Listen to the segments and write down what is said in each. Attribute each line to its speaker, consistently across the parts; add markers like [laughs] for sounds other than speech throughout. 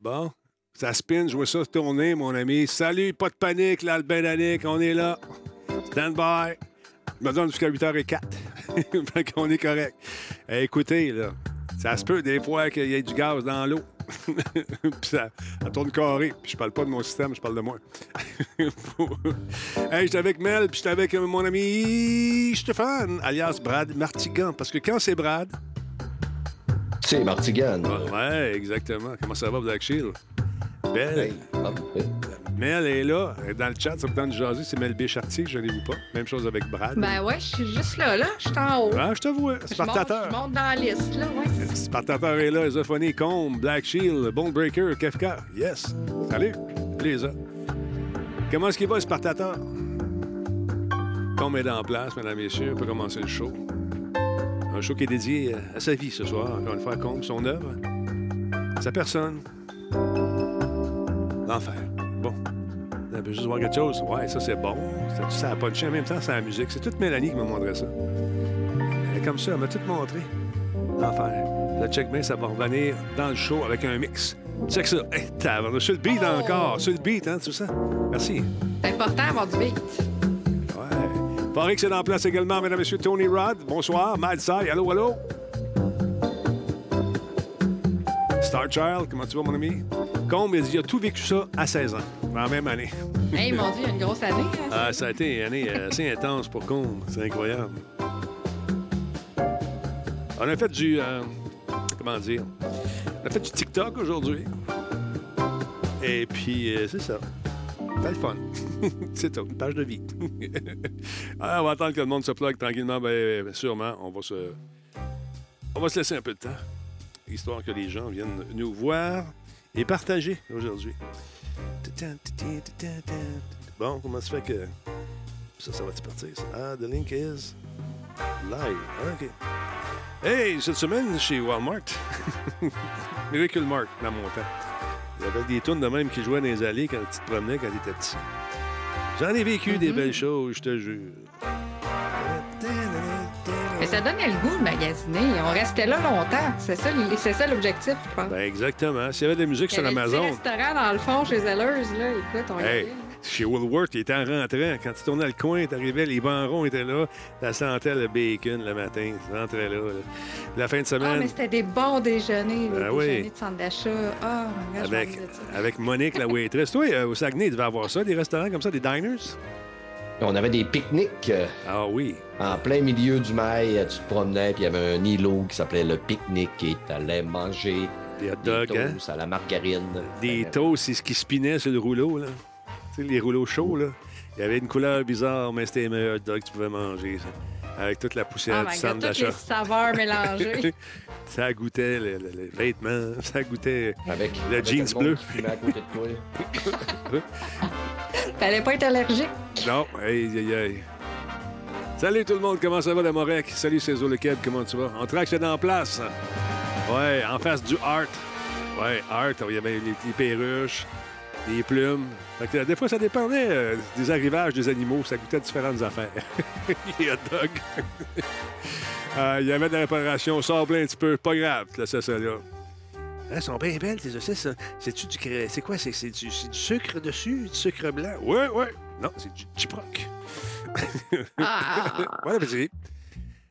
Speaker 1: Bon, ça spin, je vois ça tourner, mon ami. Salut, pas de panique, là, le Danique, on est là. Stand by. Je me donne jusqu'à 8h04. [laughs] fait qu'on est correct. Eh, écoutez, là, ça se peut des fois qu'il y ait du gaz dans l'eau. [laughs] puis ça, ça tourne carré. Puis je parle pas de mon système, je parle de moi. [laughs] hey, j'étais avec Mel, puis j'étais avec mon ami Stéphane, alias Brad Martigan. Parce que quand c'est Brad,
Speaker 2: C'est Martigan.
Speaker 1: Ouais, exactement. Comment ça va, Black Shield? Belle.
Speaker 2: Hey, ah.
Speaker 1: Mel est là. Elle est Dans le chat, ça me tente de jaser. C'est Mel Béchartier, je n'ai vu pas. Même chose avec Brad.
Speaker 3: Ben ouais, je suis juste là, là. Je suis en haut.
Speaker 1: Ah, je te vois.
Speaker 3: Je monte, je
Speaker 1: Spartateur.
Speaker 3: monte dans la liste, là. Ouais.
Speaker 1: Spartateur est là. Isophonie, Combe, Black Shield, Bone Breaker, Kefka. Yes. Salut. Les autres. Comment est-ce qu'il va, Spartateur? Combe est en place, mesdames et messieurs. On peut commencer le show. Un show qui est dédié à sa vie ce soir. Encore une fois, Combe, son œuvre, sa personne. L'enfer. Bon. On peut juste voir quelque chose. Ouais, ça, c'est bon. Ça, ça a punché en même temps, c'est la musique. C'est toute Mélanie qui m'a montré ça. Elle est comme ça, elle m'a tout montré. L'enfer. Le check ça va revenir dans le show avec un mix. Check ça. Hey, tabarnak, sur le beat encore. Sur le beat, hein, tout ça. Merci.
Speaker 3: C'est important d'avoir du beat.
Speaker 1: Farid, c'est en place également, mesdames et messieurs. Tony Rod, bonsoir. Mad Sai, allô, allô? Star Child, comment tu vas, mon ami? Combe, il dit, il a tout vécu ça à 16 ans, dans la même année.
Speaker 3: Hey, mon Dieu, il y a une grosse année. hein, ça.
Speaker 1: Ah, ça a été une année assez intense pour Combe. C'est incroyable. On a fait du. euh, comment dire? On a fait du TikTok aujourd'hui. Et puis, euh, c'est ça. C'était le fun. [laughs] c'est tout, une page de vie. [laughs] Ah, on va attendre que le monde se plug tranquillement. Ben, ben, sûrement, on va se. On va se laisser un peu de temps, histoire que les gens viennent nous voir et partager aujourd'hui. Bon, comment ça fait que. Ça, ça va-tu partir? ça? Ah, the link is live. Ah, OK. Hey, cette semaine, chez Walmart, [laughs] Miracle Mart, dans mon temps, il y avait des tunes de même qui jouaient dans les allées quand tu te promenais quand tu étais petit. J'en ai vécu des belles choses, je te jure.
Speaker 3: Mais ça donnait le goût de magasiner. On restait là longtemps. C'est ça, l- c'est ça l'objectif, je pense.
Speaker 1: Ben, exactement. S'il y avait de la musique
Speaker 3: Il y
Speaker 1: sur
Speaker 3: avait
Speaker 1: Amazon.
Speaker 3: petit restaurant dans le fond chez Zellers, là. Écoute, on y
Speaker 1: Hey. Chez Woolworth, il était en rentrant. Quand tu tournais le coin, tu arrivais, les bancs étaient là. Tu sentais le bacon le matin. Tu rentrais là. là. La fin de
Speaker 3: Ah,
Speaker 1: semaine,
Speaker 3: mais c'était des bons déjeuners, les
Speaker 1: Ah oui.
Speaker 3: déjeuners de centre d'achat. Ah, je
Speaker 1: avec,
Speaker 3: ça.
Speaker 1: avec Monique, la waitress. Toi, euh, au Saguenay, il devait avoir ça, des restaurants comme ça, des diners?
Speaker 2: On avait des pique-niques
Speaker 1: Ah oui.
Speaker 2: en plein milieu du mail. Tu te promenais, puis il y avait un îlot qui s'appelait le pique-nique et tu allais manger
Speaker 1: Des hot
Speaker 2: des
Speaker 1: dogs, hein?
Speaker 2: toasts à la margarine.
Speaker 1: Des
Speaker 2: Euh,
Speaker 1: toasts, c'est ce qui spinait sur le rouleau, là. Tu sais, les rouleaux chauds, là. Il y avait une couleur bizarre, mais c'était les meilleurs hot dogs que tu pouvais manger, ça. Avec toute la poussière
Speaker 3: Oh
Speaker 1: du centre
Speaker 3: God, toutes les
Speaker 1: d'achat.
Speaker 3: saveurs [laughs] mélangées.
Speaker 1: ça goûtait le- le- les vêtements, ça goûtait
Speaker 2: Avec
Speaker 1: Le
Speaker 2: avec
Speaker 1: jeans bleu.
Speaker 3: Fallait [laughs] pas être allergique?
Speaker 1: Non, aïe, aïe, aïe. Salut tout le monde, comment ça va, la Morec? Salut, c'est le Keb, comment tu vas? On traque, c'est en place. Ouais, en face du Art. Ouais, Art, il y avait les, les perruches, les plumes. Fait que, euh, des fois, ça dépendait euh, des arrivages des animaux, ça goûtait différentes affaires. les hot dogs. Euh, Il y avait de la réparation, sablé un petit peu, pas grave, là, c'est ça, là. Hein, Elles sont bien belles, tes saucisses. ça. C'est-tu du... C'est quoi? C'est du... sucre dessus? Du sucre blanc? Ouais, ouais. Non, c'est du chiproc. [laughs]
Speaker 3: Ah,
Speaker 1: Bon appétit.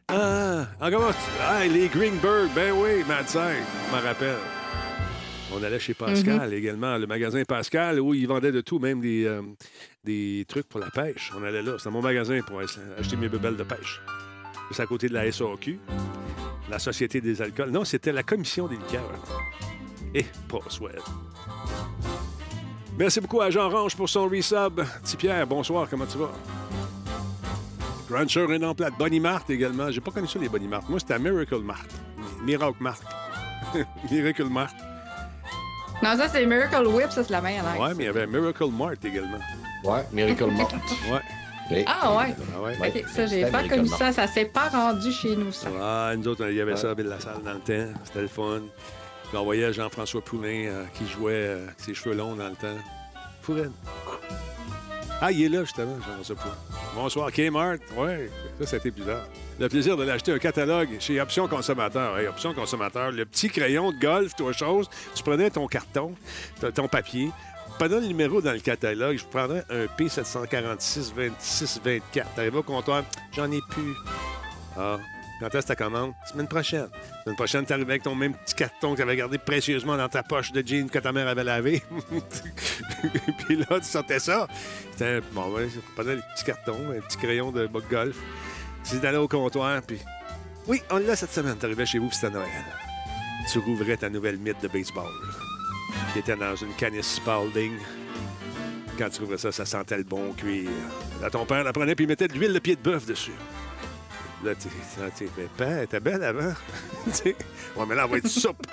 Speaker 1: Ah, encore ah, les Greenberg, ben oui, Madsen, je m'en rappelle. On allait chez Pascal également, le magasin Pascal, où ils vendaient de tout, même des, euh, des trucs pour la pêche. On allait là, c'était mon magasin pour acheter mes bebelles de pêche. C'est à côté de la SAQ, la Société des alcools. Non, c'était la Commission des liqueurs. Et pas souhait. Merci beaucoup à Jean Range pour son resub. Petit Pierre, bonsoir, comment tu vas? Rancher est en plate. Bonnie Mart également. J'ai pas connu ça, les Bonnie Mart. Moi, c'était Miracle Mart. Miracle Mart. [laughs] Miracle Mart.
Speaker 3: Non, ça, c'est Miracle Whip, ça, c'est la meilleure.
Speaker 1: Ouais, mais il y avait Miracle Mart également.
Speaker 2: Ouais, Miracle. [laughs]
Speaker 1: Ouais.
Speaker 2: Et-
Speaker 3: Ah, ouais.
Speaker 1: Ah ouais.
Speaker 3: OK, ça, j'ai pas
Speaker 2: Miracle
Speaker 3: connu ça. Ça s'est pas rendu chez nous, ça.
Speaker 1: Ah, nous autres, il y avait
Speaker 2: Ouais.
Speaker 1: ça à Ville-la-Salle dans le temps. C'était le fun. On voyait Jean-François Poulain euh, qui jouait euh, avec ses cheveux longs dans le temps. Fourette. Ah, il est là, justement, j'aimerais ça pas. Bonsoir, Kmart. Oui, ça, c'était bizarre. Le plaisir de l'acheter un catalogue chez Option Consommateur. Hey, Option Consommateur, le petit crayon de golf, toi, chose. Tu prenais ton carton, ton papier. Pendant le numéro dans le catalogue, je prendrais un P746 26 24. T'arrives au comptoir, j'en ai plus. Ah, quand est-ce ta commande? Semaine prochaine. Semaine prochaine, t'arrives avec ton même petit carton que t'avais gardé précieusement dans ta poche de jean que ta mère avait lavé. [laughs] Puis là, tu sortais ça. C'était bon, ouais, je prenais le petit carton, un petit crayon de de golf. Tu allais au comptoir, puis oui, on l'a cette semaine. T'arrivais chez vous, c'était Noël. Tu rouvrais ta nouvelle mythe de baseball, qui était dans une canisse Spalding. Quand tu rouvrais ça, ça sentait le bon cuir. Là, ton père la prenait, puis mettait de l'huile de pied de bœuf dessus. Là, tu sais, était belle avant. [laughs] Ouais, mais là, on va être soupe.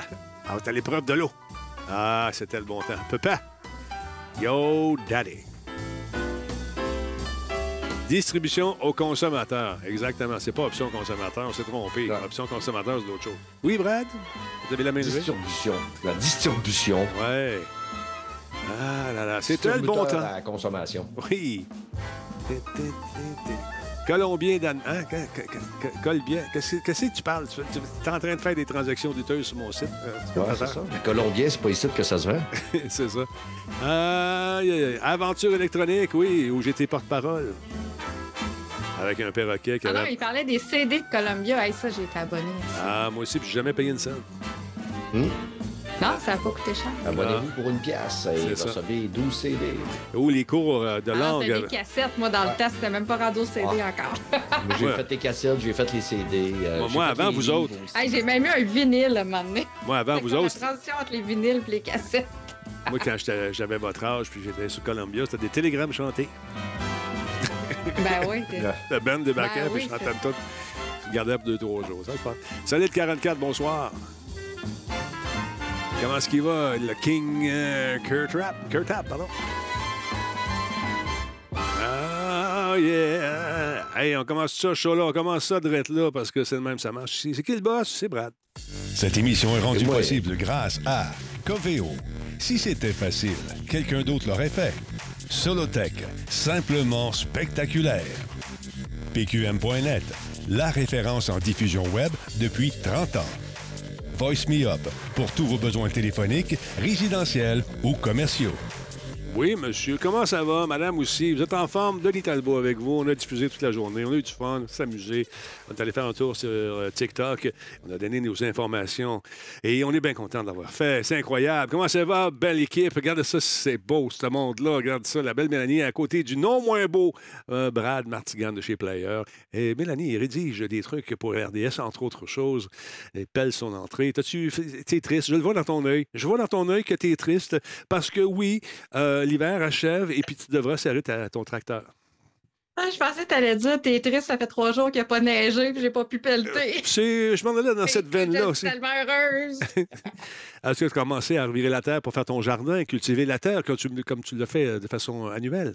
Speaker 1: Ah, t'as l'épreuve de l'eau. Ah, c'était le bon temps. Papa, yo, daddy. Distribution au consommateur. Exactement. C'est pas option consommateur. On s'est trompé.
Speaker 2: Non.
Speaker 1: Option consommateur, c'est d'autres chose. Oui, Brad? Vous avez la main levée?
Speaker 2: Distribution. La distribution.
Speaker 1: Ouais. Ah là là, c'était le bon temps.
Speaker 2: à la consommation.
Speaker 1: Oui. Colombien Dan... Hein? que- que- que- que- Colbien. Qu'est-ce que tu parles? Tu es en train de faire des transactions douteuses sur mon site. Euh, tu peux
Speaker 2: Ouais,
Speaker 1: pas
Speaker 2: c'est
Speaker 1: faire?
Speaker 2: ça. Le Colombien, c'est pas ici que ça se vend. [laughs]
Speaker 1: c'est ça. Aïe, aïe, aïe. Aventure électronique, oui, où j'étais porte-parole. Avec un perroquet qui
Speaker 3: Ah non, il parlait des CD de Columbia. Hey, ça, j'ai été abonné.
Speaker 1: Ah, moi aussi, puis j'ai jamais payé une scène.
Speaker 3: Non, ça n'a pas coûté cher.
Speaker 2: Abonnez-vous pour une pièce et vous recevez 12 CD.
Speaker 1: Ou les cours euh, de
Speaker 3: Ah,
Speaker 1: langue.
Speaker 3: c'était des cassettes. Moi, dans le test, c'était même pas rendu au CD
Speaker 2: Ah.
Speaker 3: encore.
Speaker 2: Moi, j'ai
Speaker 1: Ouais.
Speaker 2: fait les cassettes, j'ai fait les CD. euh,
Speaker 1: Moi, avant, vous
Speaker 2: livres
Speaker 1: autres.
Speaker 3: Hey, j'ai même eu un vinyle à un moment donné.
Speaker 1: Moi, avant, vous autres,
Speaker 3: La transition entre les vinyles et les cassettes.
Speaker 1: moi, quand j'avais votre âge, puis j'étais sur Columbia, c'était des télégrammes chantés.
Speaker 3: Ben oui. t'es- [laughs]
Speaker 1: La band débarquait,
Speaker 3: Ben
Speaker 1: puis
Speaker 3: oui,
Speaker 1: je chantais tout. Je gardais pour deux, trois jours. Ça, c'est pas... Salut le 44, bonsoir. Comment est-ce qu'il va, le King euh, Kurt Rapp? Kurt Rapp, pardon? Ah, yeah! Hey, on commence ça, chaud là, on commence ça direct là, parce que c'est le même, ça marche. C'est c'est qui le boss? C'est Brad.
Speaker 4: Cette émission est rendue possible grâce à Coveo. Si c'était facile, quelqu'un d'autre l'aurait fait. Solotech, simplement spectaculaire. PQM.net, la référence en diffusion web depuis 30 ans. Voice Me Up, pour tous vos besoins téléphoniques, résidentiels ou commerciaux.
Speaker 1: Oui, monsieur. Comment ça va? Madame aussi? Vous êtes en forme? Denis Talbot avec vous. On a diffusé toute la journée. On a eu du fun, s'amuser. On est allé faire un tour sur euh, TikTok. On a donné nos informations. Et on est bien content d'avoir fait. C'est incroyable. Comment ça va? Belle équipe. Regardez ça, c'est beau, ce monde-là. Regarde ça. La belle Mélanie à côté du non moins beau euh, Brad Martigan de chez Player. Et Mélanie, il rédige des trucs pour RDS, entre autres choses. Elle pèle son entrée. T'es triste? Je le vois dans ton œil. Je vois dans ton œil que t'es triste parce que oui, euh, l'hiver achève et puis tu devras serrer ta- ton tracteur.
Speaker 3: Ah, je pensais que t'allais dire, t'es triste, ça fait trois jours qu'il n'y a pas neigé puis j'ai pas pu pelleter.
Speaker 1: C'est, je m'en allais dans cette
Speaker 3: Je
Speaker 1: veine-là
Speaker 3: suis
Speaker 1: aussi.
Speaker 3: tellement heureuse. [laughs]
Speaker 1: Est-ce que tu as commencé à revirer la terre pour faire ton jardin, cultiver la terre comme tu, comme tu le fais euh, de façon annuelle?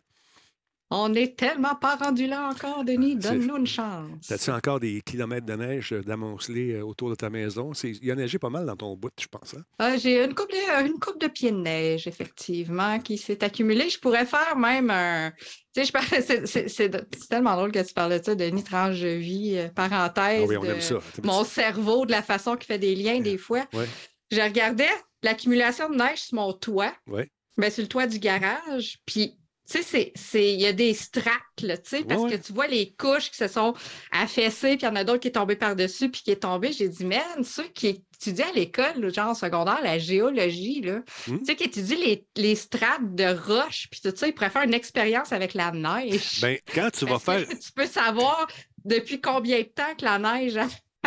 Speaker 3: On n'est tellement pas rendu là encore, Denis. Donne-nous une chance.
Speaker 1: T'as-tu encore des kilomètres de neige euh, d'amonceler euh, autour de ta maison? Il y a neigé pas mal dans ton bout, je pense. hein?
Speaker 3: Ah, j'ai une coupe, de, une coupe de pieds de neige, effectivement, qui s'est accumulée. Je pourrais faire même un. Tu sais, je parlais. [laughs] C'est tellement drôle que tu parles de ça, Denis, tranche de vie, euh, parenthèse.
Speaker 1: Ah oui, on
Speaker 3: de
Speaker 1: aime ça.
Speaker 3: Mon cerveau, de la façon qu'il fait des liens, des fois.
Speaker 1: Ouais.
Speaker 3: Je regardais l'accumulation de neige sur mon toit,
Speaker 1: Ouais.
Speaker 3: ben, sur le toit du garage, puis. Tu sais, il y a des strates, là, tu sais, parce
Speaker 1: Ouais,
Speaker 3: que tu vois les couches qui se sont affaissées, puis il y en a d'autres qui est tombé par-dessus, puis qui est tombé. J'ai dit, man, ceux qui étudient à l'école, genre secondaire, la géologie, là,
Speaker 1: Hmm?
Speaker 3: tu sais, qui étudient les, les strates de roches, puis tout ça, ils pourraient faire une expérience avec la neige.
Speaker 1: Ben, quand tu [laughs] vas faire.
Speaker 3: tu peux savoir depuis combien de temps que la neige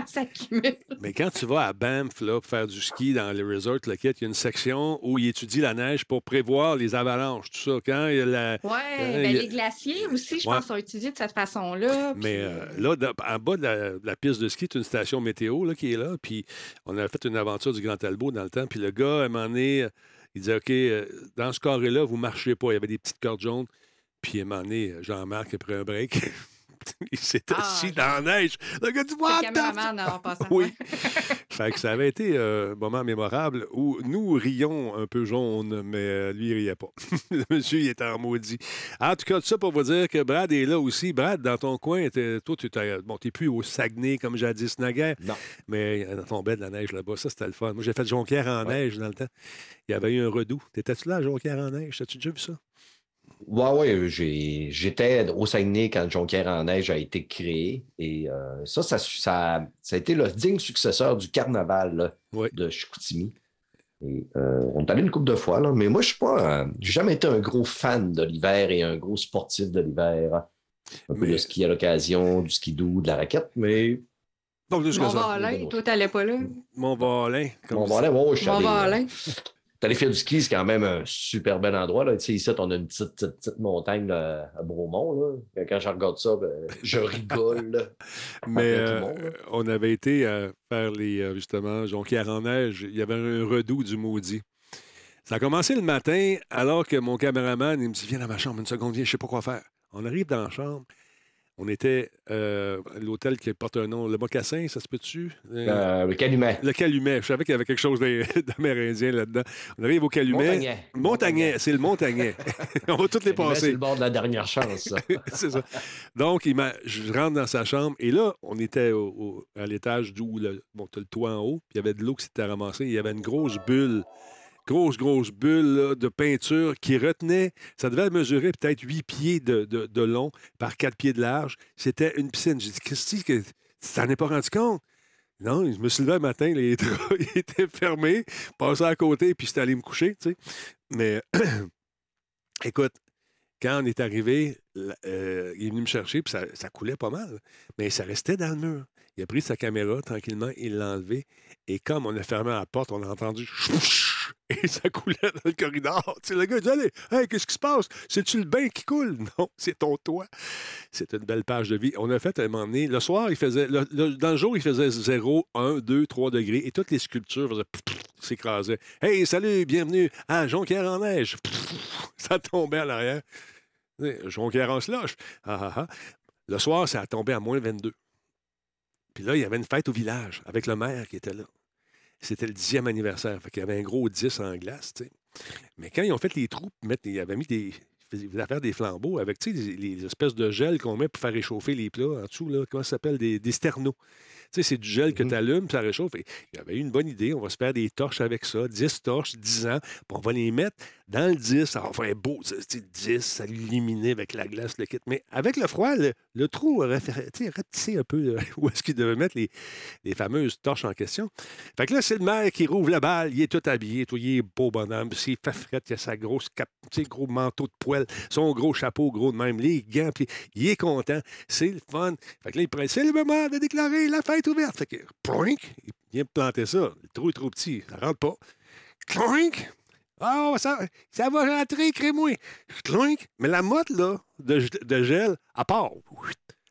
Speaker 3: [laughs] s'accumule.
Speaker 1: Mais quand tu vas à Banff là, pour faire du ski dans les resorts, le kit, il y a une section où il étudie la neige pour prévoir les avalanches, tout ça. Quand il y a la,
Speaker 3: Oui,
Speaker 1: Euh, a-
Speaker 3: les glaciers aussi, je
Speaker 1: Ouais.
Speaker 3: pense, sont étudiés de cette façon-là.
Speaker 1: Mais
Speaker 3: puis,
Speaker 1: euh, là, en bas de la, de la piste de ski, tu une station météo là, qui est là. Puis on a fait une aventure du Grand Talbot dans le temps. Puis le gars, à un moment donné, euh, il disait OK, euh, dans ce carré-là, vous ne marchez pas. Il y avait des petites cordes jaunes. Puis à un moment donné, Jean-Marc a pris un break. [laughs] [laughs] il s'est
Speaker 3: Ah,
Speaker 1: assis
Speaker 3: je-
Speaker 1: dans la neige. Le gars dit What the. Oui. fait que ça avait été euh, un moment mémorable où nous rions un peu jaune, mais euh, lui, il riait pas. [laughs] le monsieur, il était en maudit. En tout cas, tout ça pour vous dire que Brad est là aussi. Brad, dans ton coin, t'es- toi, tu n'es bon, t'es plus au Saguenay comme jadis naguère,
Speaker 2: Non.
Speaker 1: mais il tombait de la neige là-bas. Ça, c'était le fun. Moi, j'ai fait Jonquière en
Speaker 2: Ouais.
Speaker 1: neige dans le temps. Il y avait eu un redout. T'étais-tu là Jonquière en neige? As-tu déjà vu ça?
Speaker 2: Ouais, ouais, j'ai- j'étais au Saguenay quand Jonquière en neige a été créé. Et euh, ça, ça, ça, ça a été le digne successeur du carnaval là,
Speaker 1: Ouais.
Speaker 2: de Chicoutimi. Et, euh, on est allé une couple de fois, là, mais moi, je suis pas. euh, j'ai jamais été un gros fan de l'hiver et un gros sportif de l'hiver. Un peu de ski à l'occasion, du ski doux, de la raquette, mais
Speaker 1: Donc,
Speaker 3: Mon. Valin, toi, t'allais pas là?
Speaker 1: Mon Valin. ça.
Speaker 2: voilà, ouais, je suis
Speaker 3: Mon
Speaker 2: allé, allé faire du ski, c'est quand même un super bel endroit. Là. Tu sais, ici, on a une petite, petite, petite montagne là, à Bromont. Là. Quand je regarde ça, ben, je rigole. [laughs]
Speaker 1: Mais euh,
Speaker 2: monde,
Speaker 1: on avait été euh, faire les, euh, justement, Jonquière en neige. Il y avait un redout du maudit. Ça a commencé le matin, alors que mon caméraman, il me dit Viens dans ma chambre une seconde, viens, je sais pas quoi faire. On arrive dans la chambre. On était euh, à l'hôtel qui porte un nom, le Mocassin, ça se peut-tu? Euh,
Speaker 2: Euh, le calumet.
Speaker 1: le Calumet. Je savais qu'il y avait quelque chose d'am- [laughs] d'amérindien là-dedans. On arrive au Calumet.
Speaker 2: Montagnet.
Speaker 1: Montagnet, c'est le Montagnet. [laughs] on va toutes les
Speaker 2: Calumet, C'est
Speaker 1: passer.
Speaker 2: le bord de la dernière chance. [laughs]
Speaker 1: c'est ça. Donc, il je rentre dans sa chambre et là, on était au- au- à l'étage d'où le, bon, le toit en haut, puis il y avait de l'eau qui s'était ramassée. Il y avait une grosse bulle, grosse, grosse bulle de peinture qui retenait, ça devait mesurer peut-être 8 pieds de, long par 4 pieds de large. C'était une piscine. J'ai dit, Christy, tu t'en es pas rendu compte? Non, je me suis levé un matin, les [laughs] draps étaient fermés, passé à côté, puis j'étais allé me coucher, tu sais. Mais [clears throat] écoute, quand on est arrivé, euh, il est venu me chercher, puis ça, coulait pas mal. Mais ça restait dans le mur. Il a pris sa caméra tranquillement, il l'a enlevé. Et comme on a fermé la porte, on a entendu [laughs] et ça coulait dans le corridor. Le gars dit Allez, hey, qu'est-ce qui se passe? C'est-tu le bain qui coule [laughs] Non, c'est ton toit. C'est une belle page de vie. On a fait à un moment donné. Le soir, il faisait. dans le jour, il faisait 0, 1, 2, 3 degrés. Et toutes les sculptures s'écrasaient. Hey, salut, bienvenue à Jonquière en neige. Ça tombait à l'arrière. Jonquière en slush. Ah, ah, ah. Le soir, ça a tombé à moins 22. Puis là, il y avait une fête au village avec le maire qui était là. C'était le dixième anniversaire. Fait qu'il y avait un gros 10 en glace, tu sais. Mais quand ils ont fait les trous, ils avaient mis des. Faisaient faire des flambeaux avec tu sais, les, les espèces de gel qu'on met pour faire réchauffer les plats en dessous. Là, comment ça s'appelle? Des, des sternos. Tu sais, c'est du gel que
Speaker 2: Mhm.
Speaker 1: tu allumes, ça réchauffe. Et il y avait une bonne idée. On va se faire des torches avec ça. 10 torches, 10 ans. On va les mettre dans le 10. Ça va faire beau. tu sais, 10, ça illuminé avec la glace, le kit. Mais avec le froid, le, le trou aurait fait, tu sais, rapetissé un peu [laughs] où est-ce qu'il devait mettre les, les fameuses torches en question. Fait que là, c'est le maire qui rouvre la balle. Il est tout habillé. Tout, il est beau bonhomme. S'il fait fret, il a sa grosse cap, tu sais, gros manteau de poêle, son gros chapeau gros de même, les gants, il est content. C'est le fun. Fait que là, il prend, c'est le moment de déclarer la fête ouverte. Fait que, il vient planter ça. Le trou est trop petit. Ça rentre pas. Clink! Ah, ça, ça va rentrer, crée-moi. Mais la motte, de, de gel, à part.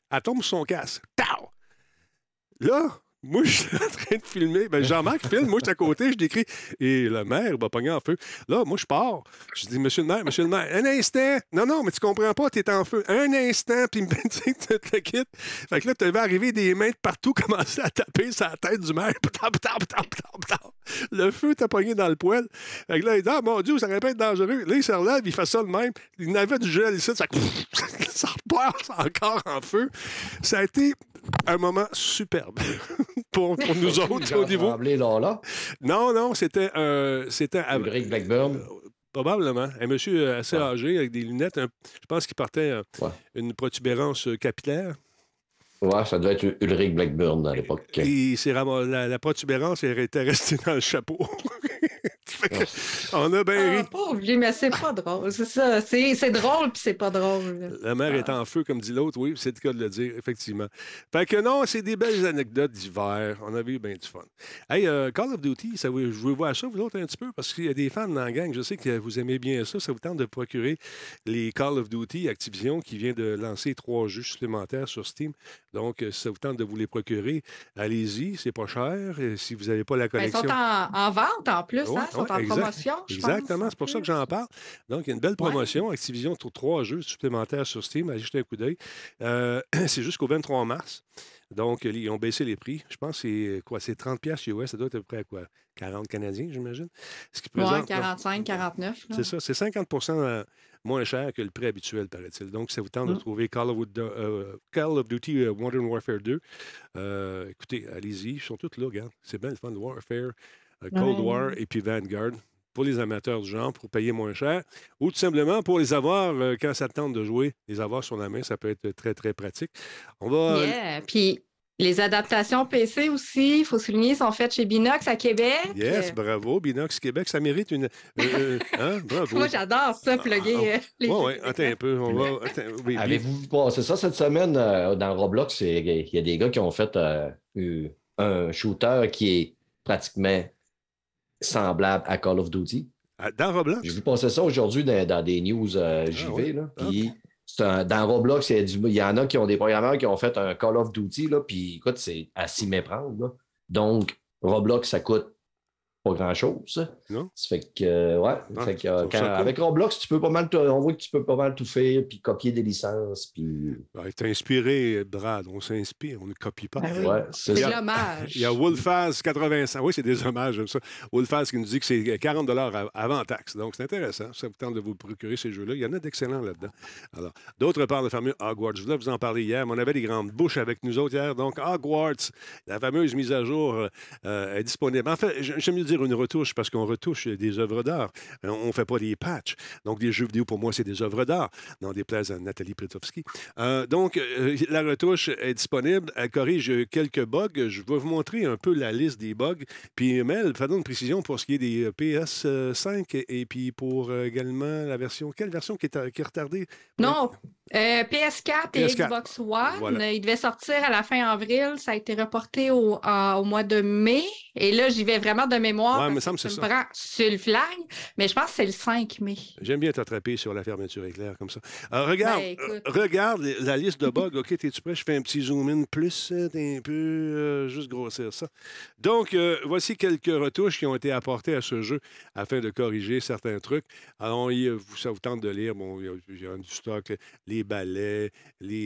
Speaker 1: Elle tombe sur son casque. Là, moi, [laughs] je suis en train de filmer. Ben, Jean-Marc filme, moi, je suis à côté, je décris. Et le maire va pogner en feu. Là, moi, je pars. Je dis, Monsieur le maire, Monsieur le maire, un instant. Non, non, mais tu comprends pas, t'es en feu. Un instant, puis [laughs] tu te le quittes. Fait que là, tu vas arriver des mains de partout, [laughs] commencer à taper sur la tête du maire. Le feu t'a pogné dans le poêle. Fait que là, il dit, ah, mon Dieu, ça aurait pu être dangereux. Là, il se relève, il fait ça de même. Il avait du gel ici, ça, ça repart encore en feu. Ça a été un moment superbe [laughs] pour, pour nous autres au niveau.
Speaker 2: Là, là.
Speaker 1: Non, non, c'était euh, c'était
Speaker 2: Ulrich Blackburn.
Speaker 1: euh, Probablement. Un monsieur assez
Speaker 2: Ouais.
Speaker 1: âgé avec des lunettes. un- je pense qu'il portait euh,
Speaker 2: Ouais.
Speaker 1: une protubérance capillaire.
Speaker 2: Ouais, ça devait être Ulrich Blackburn à l'époque.
Speaker 1: La, la protubérance elle était restée dans le chapeau. [laughs] On a bien
Speaker 3: Ah,
Speaker 1: ri.
Speaker 3: pauvre lui, mais c'est pas drôle. C'est ça. C'est drôle, puis c'est pas drôle.
Speaker 1: La mer est en feu, comme dit l'autre, oui, c'est le cas de le dire, effectivement. Fait que non, c'est des belles anecdotes d'hiver. On avait eu bien du fun. Hey, euh, Call of Duty, ça, vous- je veux voir ça, vous autres, un petit peu, parce qu'il y a des fans dans la gang. Je sais que vous aimez bien ça. Ça vous tente de procurer les Call of Duty Activision qui vient de lancer trois jeux supplémentaires sur Steam. Donc, euh, si ça vous tente de vous les procurer, allez-y, c'est pas cher. Et si vous n'avez pas la
Speaker 3: Ben, ils sont en, en vente en plus,
Speaker 1: Ouais,
Speaker 3: hein? Ils sont
Speaker 1: ouais.
Speaker 3: En
Speaker 1: exact-
Speaker 3: promotion, je
Speaker 1: Exactement, c'est pour ça que j'en parle. Donc, il y a une belle promotion. Activision trouve trois jeux supplémentaires sur Steam. Allez jeter un coup d'œil. Euh, [clears throat] c'est jusqu'au 23 mars. Donc, ils ont baissé les prix. Je pense que c'est quoi? C'est 30 pièces US. Ça doit être à peu près à quoi? 40 Canadiens, j'imagine? Ce qui
Speaker 3: Ouais,
Speaker 1: présente-
Speaker 3: 45, 49. là.
Speaker 1: C'est ça, c'est 50% euh, moins cher que le prix habituel, paraît-il. Donc, ça vous tente de
Speaker 3: Mm.
Speaker 1: trouver Call of, Wood- euh, Call of Duty euh, Modern Warfare 2. Euh, écoutez, allez-y, ils sont tous là, regarde. C'est bien le fun. Warfare, Cold
Speaker 3: Ouais.
Speaker 1: War et puis Vanguard pour les amateurs du genre, pour payer moins cher, ou tout simplement pour les avoir euh, quand ça te tente de jouer, les avoir sur la main, ça peut être très, très pratique. On va...
Speaker 3: Yeah. Puis les adaptations PC aussi, il faut souligner, sont faites chez Binox à Québec.
Speaker 1: Yes,
Speaker 3: Euh,
Speaker 1: bravo, Binox Québec, ça mérite une... euh, euh, [laughs] hein, bravo.
Speaker 3: Moi, j'adore ça, plugger
Speaker 1: Ah,
Speaker 3: euh, les
Speaker 1: Oui, oui, attends un peu. On va... attends, oui, bien-
Speaker 2: Avez-vous passé ça cette semaine euh, dans Roblox? Il y a des gars qui ont fait euh, euh, un shooter qui est pratiquement semblable à Call of Duty.
Speaker 1: Ah, Dans Roblox?
Speaker 2: J'ai vu passer ça aujourd'hui dans, dans des news euh, JV.
Speaker 1: ouais?
Speaker 2: là.
Speaker 1: Ah.
Speaker 2: Puis, c'est un- dans Roblox, il y, a du- il y en a qui ont des programmeurs qui ont fait un Call of Duty. Là, puis écoute, c'est à s'y méprendre. là. Donc, Roblox, ça coûte pas grand-chose.
Speaker 1: Non?
Speaker 2: Ça fait que, euh, ouais.
Speaker 1: Ah,
Speaker 2: fait que,
Speaker 1: je
Speaker 2: euh, quand- avec Roblox, tu peux pas mal, tout- on voit que tu peux pas mal tout faire, puis copier des licences, puis
Speaker 1: Ouais, T'es inspiré, Brad. On s'inspire, on ne copie pas.
Speaker 3: Ben oui.
Speaker 2: ouais, c'est
Speaker 3: C'est
Speaker 2: ça.
Speaker 3: de l'hommage.
Speaker 1: Il y a Wolfaz 85. Oui, c'est des hommages, j'aime ça. Wolfaz qui nous dit que c'est 40 av- avant taxe. Donc, c'est intéressant. Ça vous tente de vous procurer ces jeux-là. Il y en a d'excellents là-dedans. Alors, d'autre part, le fameux Hogwarts. Je voulais vous en parler hier, mais on avait des grandes bouches avec nous autres hier. Donc, Hogwarts, la fameuse mise à jour euh, est disponible. En fait, j'aime mieux dire une retouche parce qu'on retouche des œuvres d'art. Euh, On ne fait pas des patchs. Donc, des jeux vidéo, pour moi, c'est des œuvres d'art. Dans des places à Nathalie Pretowski. Euh, donc, euh, la retouche est disponible. Elle corrige quelques bugs. Je vais vous montrer un peu la liste des bugs. Puis, Mel, fais une précision pour ce qui est des euh, PS5 et, et puis pour également la version. Quelle version qui est, qui est retardée?
Speaker 3: Non, euh, PS4 et
Speaker 1: PS4.
Speaker 3: Xbox One,
Speaker 1: Voilà.
Speaker 3: il devait sortir à la fin avril. Ça a été reporté au, au mois de mai. Et là, j'y vais vraiment de mémoire.
Speaker 1: Ouais, me semble que c'est
Speaker 3: me
Speaker 1: ça.
Speaker 3: prends sur le flag, mais je pense que c'est le 5 mai.
Speaker 1: J'aime bien t'attraper sur la fermeture éclair comme ça. Euh, regarde,
Speaker 3: Ben,
Speaker 1: euh, regarde la liste de bugs. OK, t'es-tu prêt? Je fais un petit zoom in plus, euh, un peu, euh, juste grossir ça. Donc, euh, voici quelques retouches qui ont été apportées à ce jeu afin de corriger certains trucs. Alors, y ça vous tente de lire, bon, il y y a du stock, les les,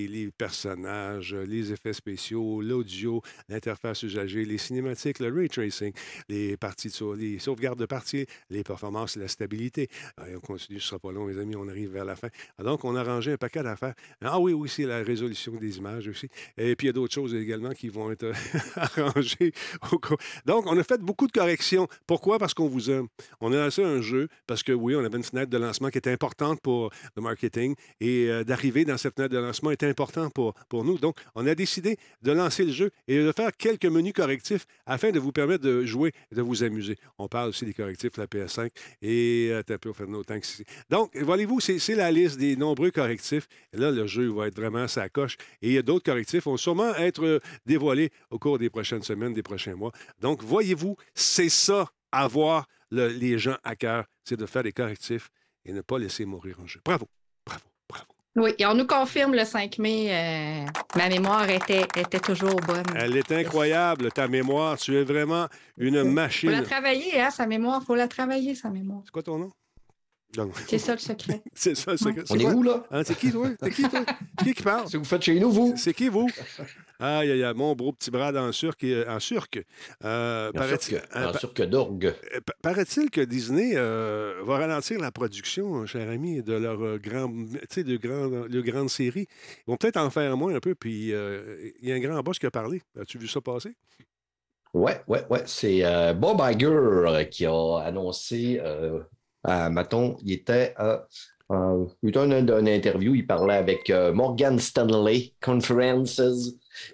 Speaker 1: les personnages, les effets spéciaux, l'audio, l'interface usagée, les cinématiques, le ray tracing, les parties les sauvegardes de parties, les performances la stabilité. On continue, ce ne sera pas long, mes amis, on arrive vers la fin. Donc, on a rangé un paquet d'affaires. Ah oui, c'est la résolution des images aussi. Et puis, il y a d'autres choses également qui vont être [laughs] arrangées. Donc, on a fait beaucoup de corrections. Pourquoi? Parce qu'on vous aime. On a lancé un jeu parce que, oui, on avait une fenêtre de lancement qui était importante pour le marketing et euh, d'arriver dans cette fenêtre de lancement était important pour, pour nous. Donc, on a décidé de lancer le jeu et de faire quelques menus correctifs afin de vous permettre de jouer et de vous amuser. On parle aussi des correctifs la PS5 et euh, peu. Donc, voyez-vous, c'est la liste des nombreux correctifs. Là, le jeu va être vraiment sa coche. Et il y a d'autres correctifs vont sûrement être euh, dévoilés au cours des prochaines semaines, des prochains mois. Donc, voyez-vous, c'est ça, avoir le- les gens à cœur, c'est de faire des correctifs et ne pas laisser mourir un jeu. Bravo.
Speaker 3: Oui, et on nous confirme le 5 mai. euh, ma mémoire était, était toujours bonne.
Speaker 1: Elle est incroyable, ta mémoire. Tu es vraiment une
Speaker 3: faut la
Speaker 1: machine.
Speaker 3: travailler, hein, sa mémoire. Il faut la travailler, sa mémoire.
Speaker 1: C'est quoi ton nom? Non,
Speaker 3: C'est ça le secret. [laughs]
Speaker 1: c'est ça, c'est
Speaker 2: On est où, là?
Speaker 1: Hein, c'est qui, toi? C'est qui, toi? C'est qui qui parle?
Speaker 2: Que vous faites chez nous, vous?
Speaker 1: C'est qui, vous? Aïe, aïe, aïe, mon beau petit brad en surc. euh, En surc. Euh,
Speaker 2: Bien sûr
Speaker 1: paraît-il
Speaker 2: que-
Speaker 1: euh,
Speaker 2: d'orgue.
Speaker 1: pa- paraît-il que Disney euh, va ralentir la production, euh, cher ami, de leur euh, grand, tu sais, de grand, de grande série. Ils vont peut-être en faire moins un peu, puis euh, il y a un grand boss qui a parlé. As-tu vu ça passer?
Speaker 2: Ouais, ouais, ouais. C'est euh, Bob Iger qui a annoncé, euh, Maton, il était à. Euh, une interview, il parlait avec euh, Morgan Stanley Conferences.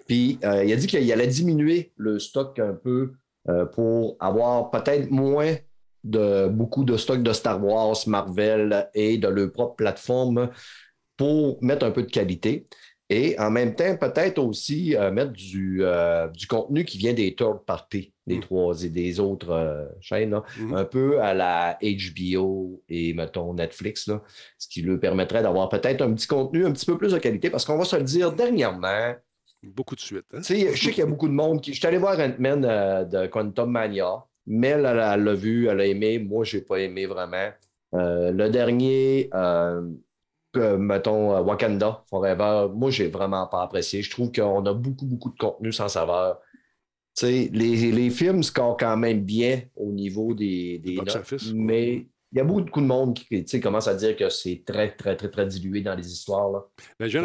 Speaker 2: Puis euh, il a dit qu'il allait diminuer le stock un peu euh, pour avoir peut-être moins de beaucoup de stock de Star Wars, Marvel et de leur propre plateforme pour mettre un peu de qualité. Et en même temps, peut-être aussi euh, mettre du, euh, du contenu qui vient des third parties, des
Speaker 1: Mm.
Speaker 2: trois et des autres euh, chaînes, là.
Speaker 1: Mhm.
Speaker 2: un peu à la HBO et, mettons, Netflix, là, ce qui lui permettrait d'avoir peut-être un petit contenu un petit peu plus de qualité, parce qu'on va se le dire, dernièrement,
Speaker 1: Beaucoup de suite. hein?
Speaker 2: je sais qu'il y a beaucoup de monde qui. Je suis allé voir Ant-Man de Quantum Mania. mais elle, l'a vu, elle a aimé. Moi, je n'ai pas aimé vraiment. Le dernier, euh, mettons, Wakanda, Forever, moi, j'ai vraiment pas apprécié. Je trouve qu'on a beaucoup, beaucoup de contenu sans saveur. Les, les films scorent quand même bien au niveau des, des notes, mais il y a beaucoup de monde qui commence à dire que c'est très, très, très, très dilué dans les histoires. Là.
Speaker 1: Ben, je,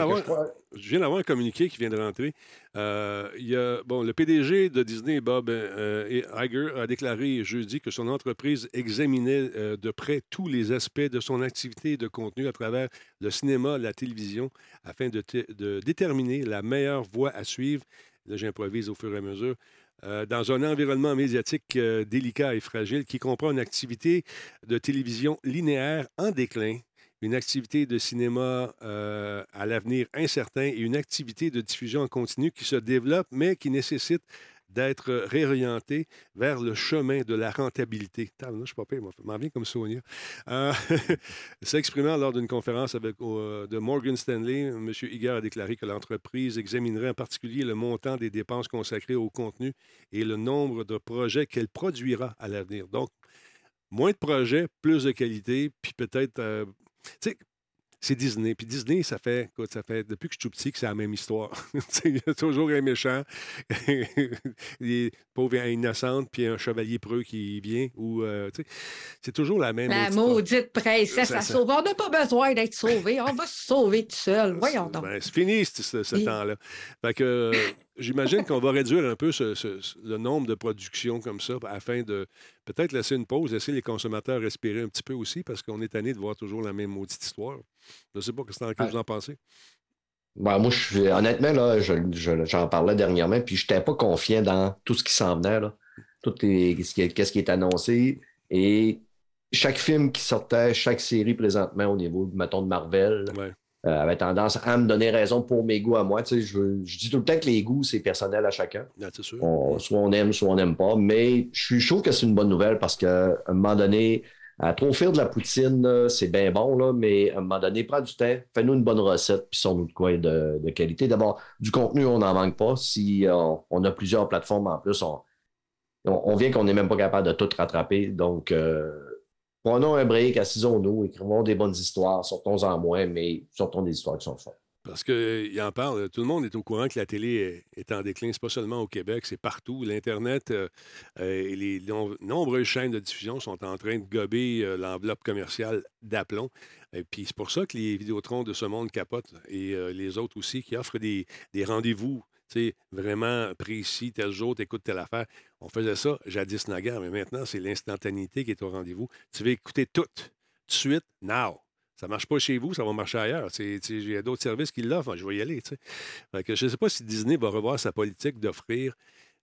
Speaker 1: viens d'avoir un communiqué qui vient de rentrer. Euh, il y a, bon, le PDG de Disney, Bob euh, Iger, a déclaré jeudi que son entreprise examinait euh, de près tous les aspects de son activité de contenu à travers le cinéma, la télévision, afin de, de déterminer la meilleure voie à suivre. Là, j'improvise au fur et à mesure euh, dans un environnement médiatique euh, délicat et fragile qui comprend une activité de télévision linéaire en déclin, une activité de cinéma euh, à l'avenir incertain et une activité de diffusion en continu qui se développe mais qui nécessite d'être réorienté vers le chemin de la rentabilité. je ne suis pas payé, m'en viens comme Sonia. Euh, [laughs] S'exprimant lors d'une conférence avec, euh, de Morgan Stanley, M. Iger a déclaré que l'entreprise examinerait en particulier le montant des dépenses consacrées au contenu et le nombre de projets qu'elle produira à l'avenir. Donc, moins de projets, plus de qualité, puis peut-être... Euh, c'est Disney. Puis Disney, ça fait, ça fait depuis que je suis tout petit que c'est la même histoire. [laughs] il y a toujours un méchant, [laughs] des pauvres innocentes, puis un chevalier preux qui vient. Ou, euh, c'est toujours la même
Speaker 3: La maudite princesse à sauver. On n'a pas besoin d'être sauvé. On va se sauver tout seul. Voyons donc.
Speaker 1: Ben, c'est fini ce, temps-là. Fait que j'imagine qu'on va réduire un peu le nombre de productions comme ça afin de peut-être laisser une pause, laisser les consommateurs respirer un petit peu aussi parce qu'on est tanné de voir toujours la même maudite histoire. Je ne sais pas ce que vous en pensez.
Speaker 2: Ben, moi, je honnêtement, là, j'en parlais dernièrement, puis je n'étais pas confiant dans tout ce qui s'en venait, là. Tout ce qui est annoncé. Et chaque film qui sortait, chaque série présentement au niveau, mettons, de Marvel, euh, avait tendance à me donner raison pour mes goûts à moi. je, dis tout le temps que les goûts, c'est personnel à chacun. soit on aime, soit on n'aime pas. Mais je, je trouve que c'est une bonne nouvelle parce qu'à un moment donné, à trop faire de la poutine, c'est bien bon, là, mais à un moment donné, prends du temps, fais-nous une bonne recette, puis sors-nous de quoi de, qualité. D'abord, du contenu, on n'en manque pas. Si euh, on, a plusieurs plateformes en plus, on, vient qu'on n'est même pas capable de tout rattraper. Donc, euh, prenons un break, assisons-nous, écrivons des bonnes histoires, sortons-en moins, mais sortons des histoires qui sont fortes.
Speaker 1: Parce qu'il en parle, tout le monde est au courant que la télé est, en déclin. C'est pas seulement au Québec, c'est partout. L'Internet euh, euh, et les nombreuses chaînes de diffusion sont en train de gober euh, l'enveloppe commerciale d'aplomb. Et puis c'est pour ça que les Vidéotrons de ce monde capotent et les autres aussi qui offrent des rendez-vous vraiment précis, tel jour, tu écoutes telle affaire. On faisait ça jadis naguère, mais maintenant, c'est l'instantanéité qui est au rendez-vous. Tu veux écouter tout, tout de suite, now. Ça ne marche pas chez vous, ça va marcher ailleurs. Il y a d'autres services qui l'offrent, je vais y aller. je ne sais pas si Disney va revoir sa politique d'offrir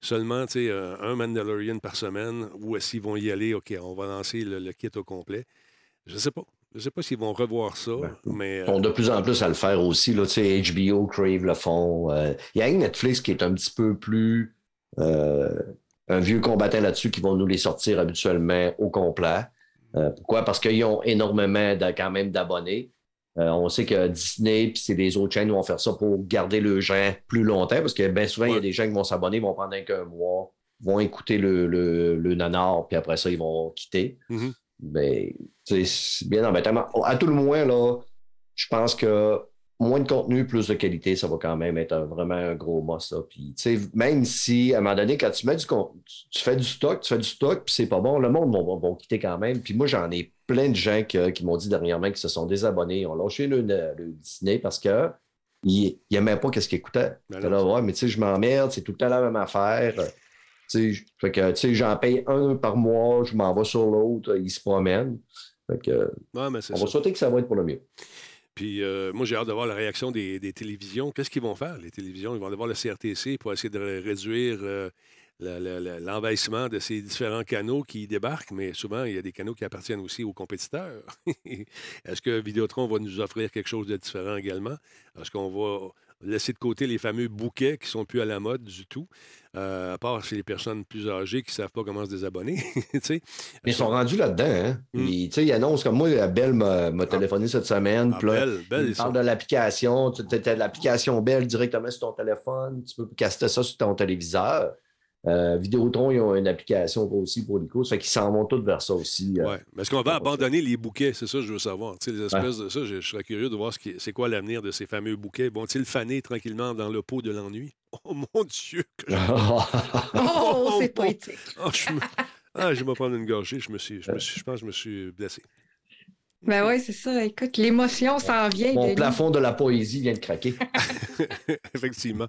Speaker 1: seulement un Mandalorian par semaine ou s'ils vont y aller, OK, on va lancer le, kit au complet. Je ne sais pas. Je ne sais pas s'ils vont revoir ça, ben, mais...
Speaker 2: Euh, on de plus en plus à le faire aussi. Là, HBO, Crave le font. Euh, il y a une Netflix qui est un petit peu plus... Euh, un vieux combattant là-dessus qui vont nous les sortir habituellement au complet. Euh, pourquoi? Parce qu'ils ont énormément de, quand même d'abonnés. Euh, on sait que Disney puis c'est des autres chaînes qui vont faire ça pour garder le gens plus longtemps parce que bien souvent, il y a des gens qui vont s'abonner, vont prendre un mois, vont écouter le, le, nanar, puis après ça, ils vont quitter. Mm-hmm. Mais c'est bien embêtant. À tout le moins, là, je pense que moins de contenu, plus de qualité, ça va quand même être vraiment un gros must. Puis, même si, à un moment donné, quand tu mets du tu fais du stock, tu fais du stock, puis c'est pas bon, le monde va, quitter quand même. Puis moi, j'en ai plein de gens qui m'ont dit dernièrement qu'ils se sont désabonnés, ils ont lâché le, Disney parce que ils n'aimaient pas ce qu'ils écoutaient. Ben là, ouais, mais tu sais, je m'emmerde, c'est tout le temps la même affaire. Fait que, tu sais, j'en paye un par mois, je m'en vais sur l'autre, ils se promènent. Fait que, on va souhaiter que ça va être pour le mieux.
Speaker 1: Puis euh, moi, j'ai hâte de voir la réaction des, télévisions. Qu'est-ce qu'ils vont faire, les télévisions? Ils vont aller voir le CRTC pour essayer de réduire euh, l'envahissement de ces différents canaux qui débarquent, mais souvent, il y a des canaux qui appartiennent aussi aux compétiteurs. [laughs] Est-ce que Vidéotron va nous offrir quelque chose de différent également? Est-ce qu'on va laisser de côté les fameux bouquets qui sont plus à la mode du tout? Euh, à part chez les personnes plus âgées qui ne savent pas comment se désabonner. [laughs]
Speaker 2: ils sont rendus là-dedans. Hein? Hmm. Ils, annoncent comme moi, Belle m'a ah. téléphoné cette semaine. Ah, là, Belle, parle de l'application. Tu as l'application Belle directement sur ton téléphone. Tu peux caster ça sur ton téléviseur. Euh, Vidéotron, ils ont une application aussi pour les courses. Fait qu'ils s'en vont tous vers ça aussi. euh.
Speaker 1: Ouais. Mais est-ce qu'on va abandonner les bouquets? C'est ça que je veux savoir. Tu sais, les espèces de ça, je, je serais curieux de voir ce qui- c'est quoi l'avenir de ces fameux bouquets. Vont-ils faner tranquillement dans le pot de l'ennui? [laughs] Oh mon Dieu! que je- [laughs]
Speaker 3: Oh, c'est poétique.
Speaker 1: Ah, je me... ah, je vais me prendre une gorgée. Je, me suis... je, me suis... je pense que je me suis blessé.
Speaker 3: Ben oui, c'est ça. Écoute, l'émotion s'en vient.
Speaker 2: Mon
Speaker 3: Denis.
Speaker 2: plafond de la poésie vient de craquer. [laughs] [laughs]
Speaker 1: Effectivement.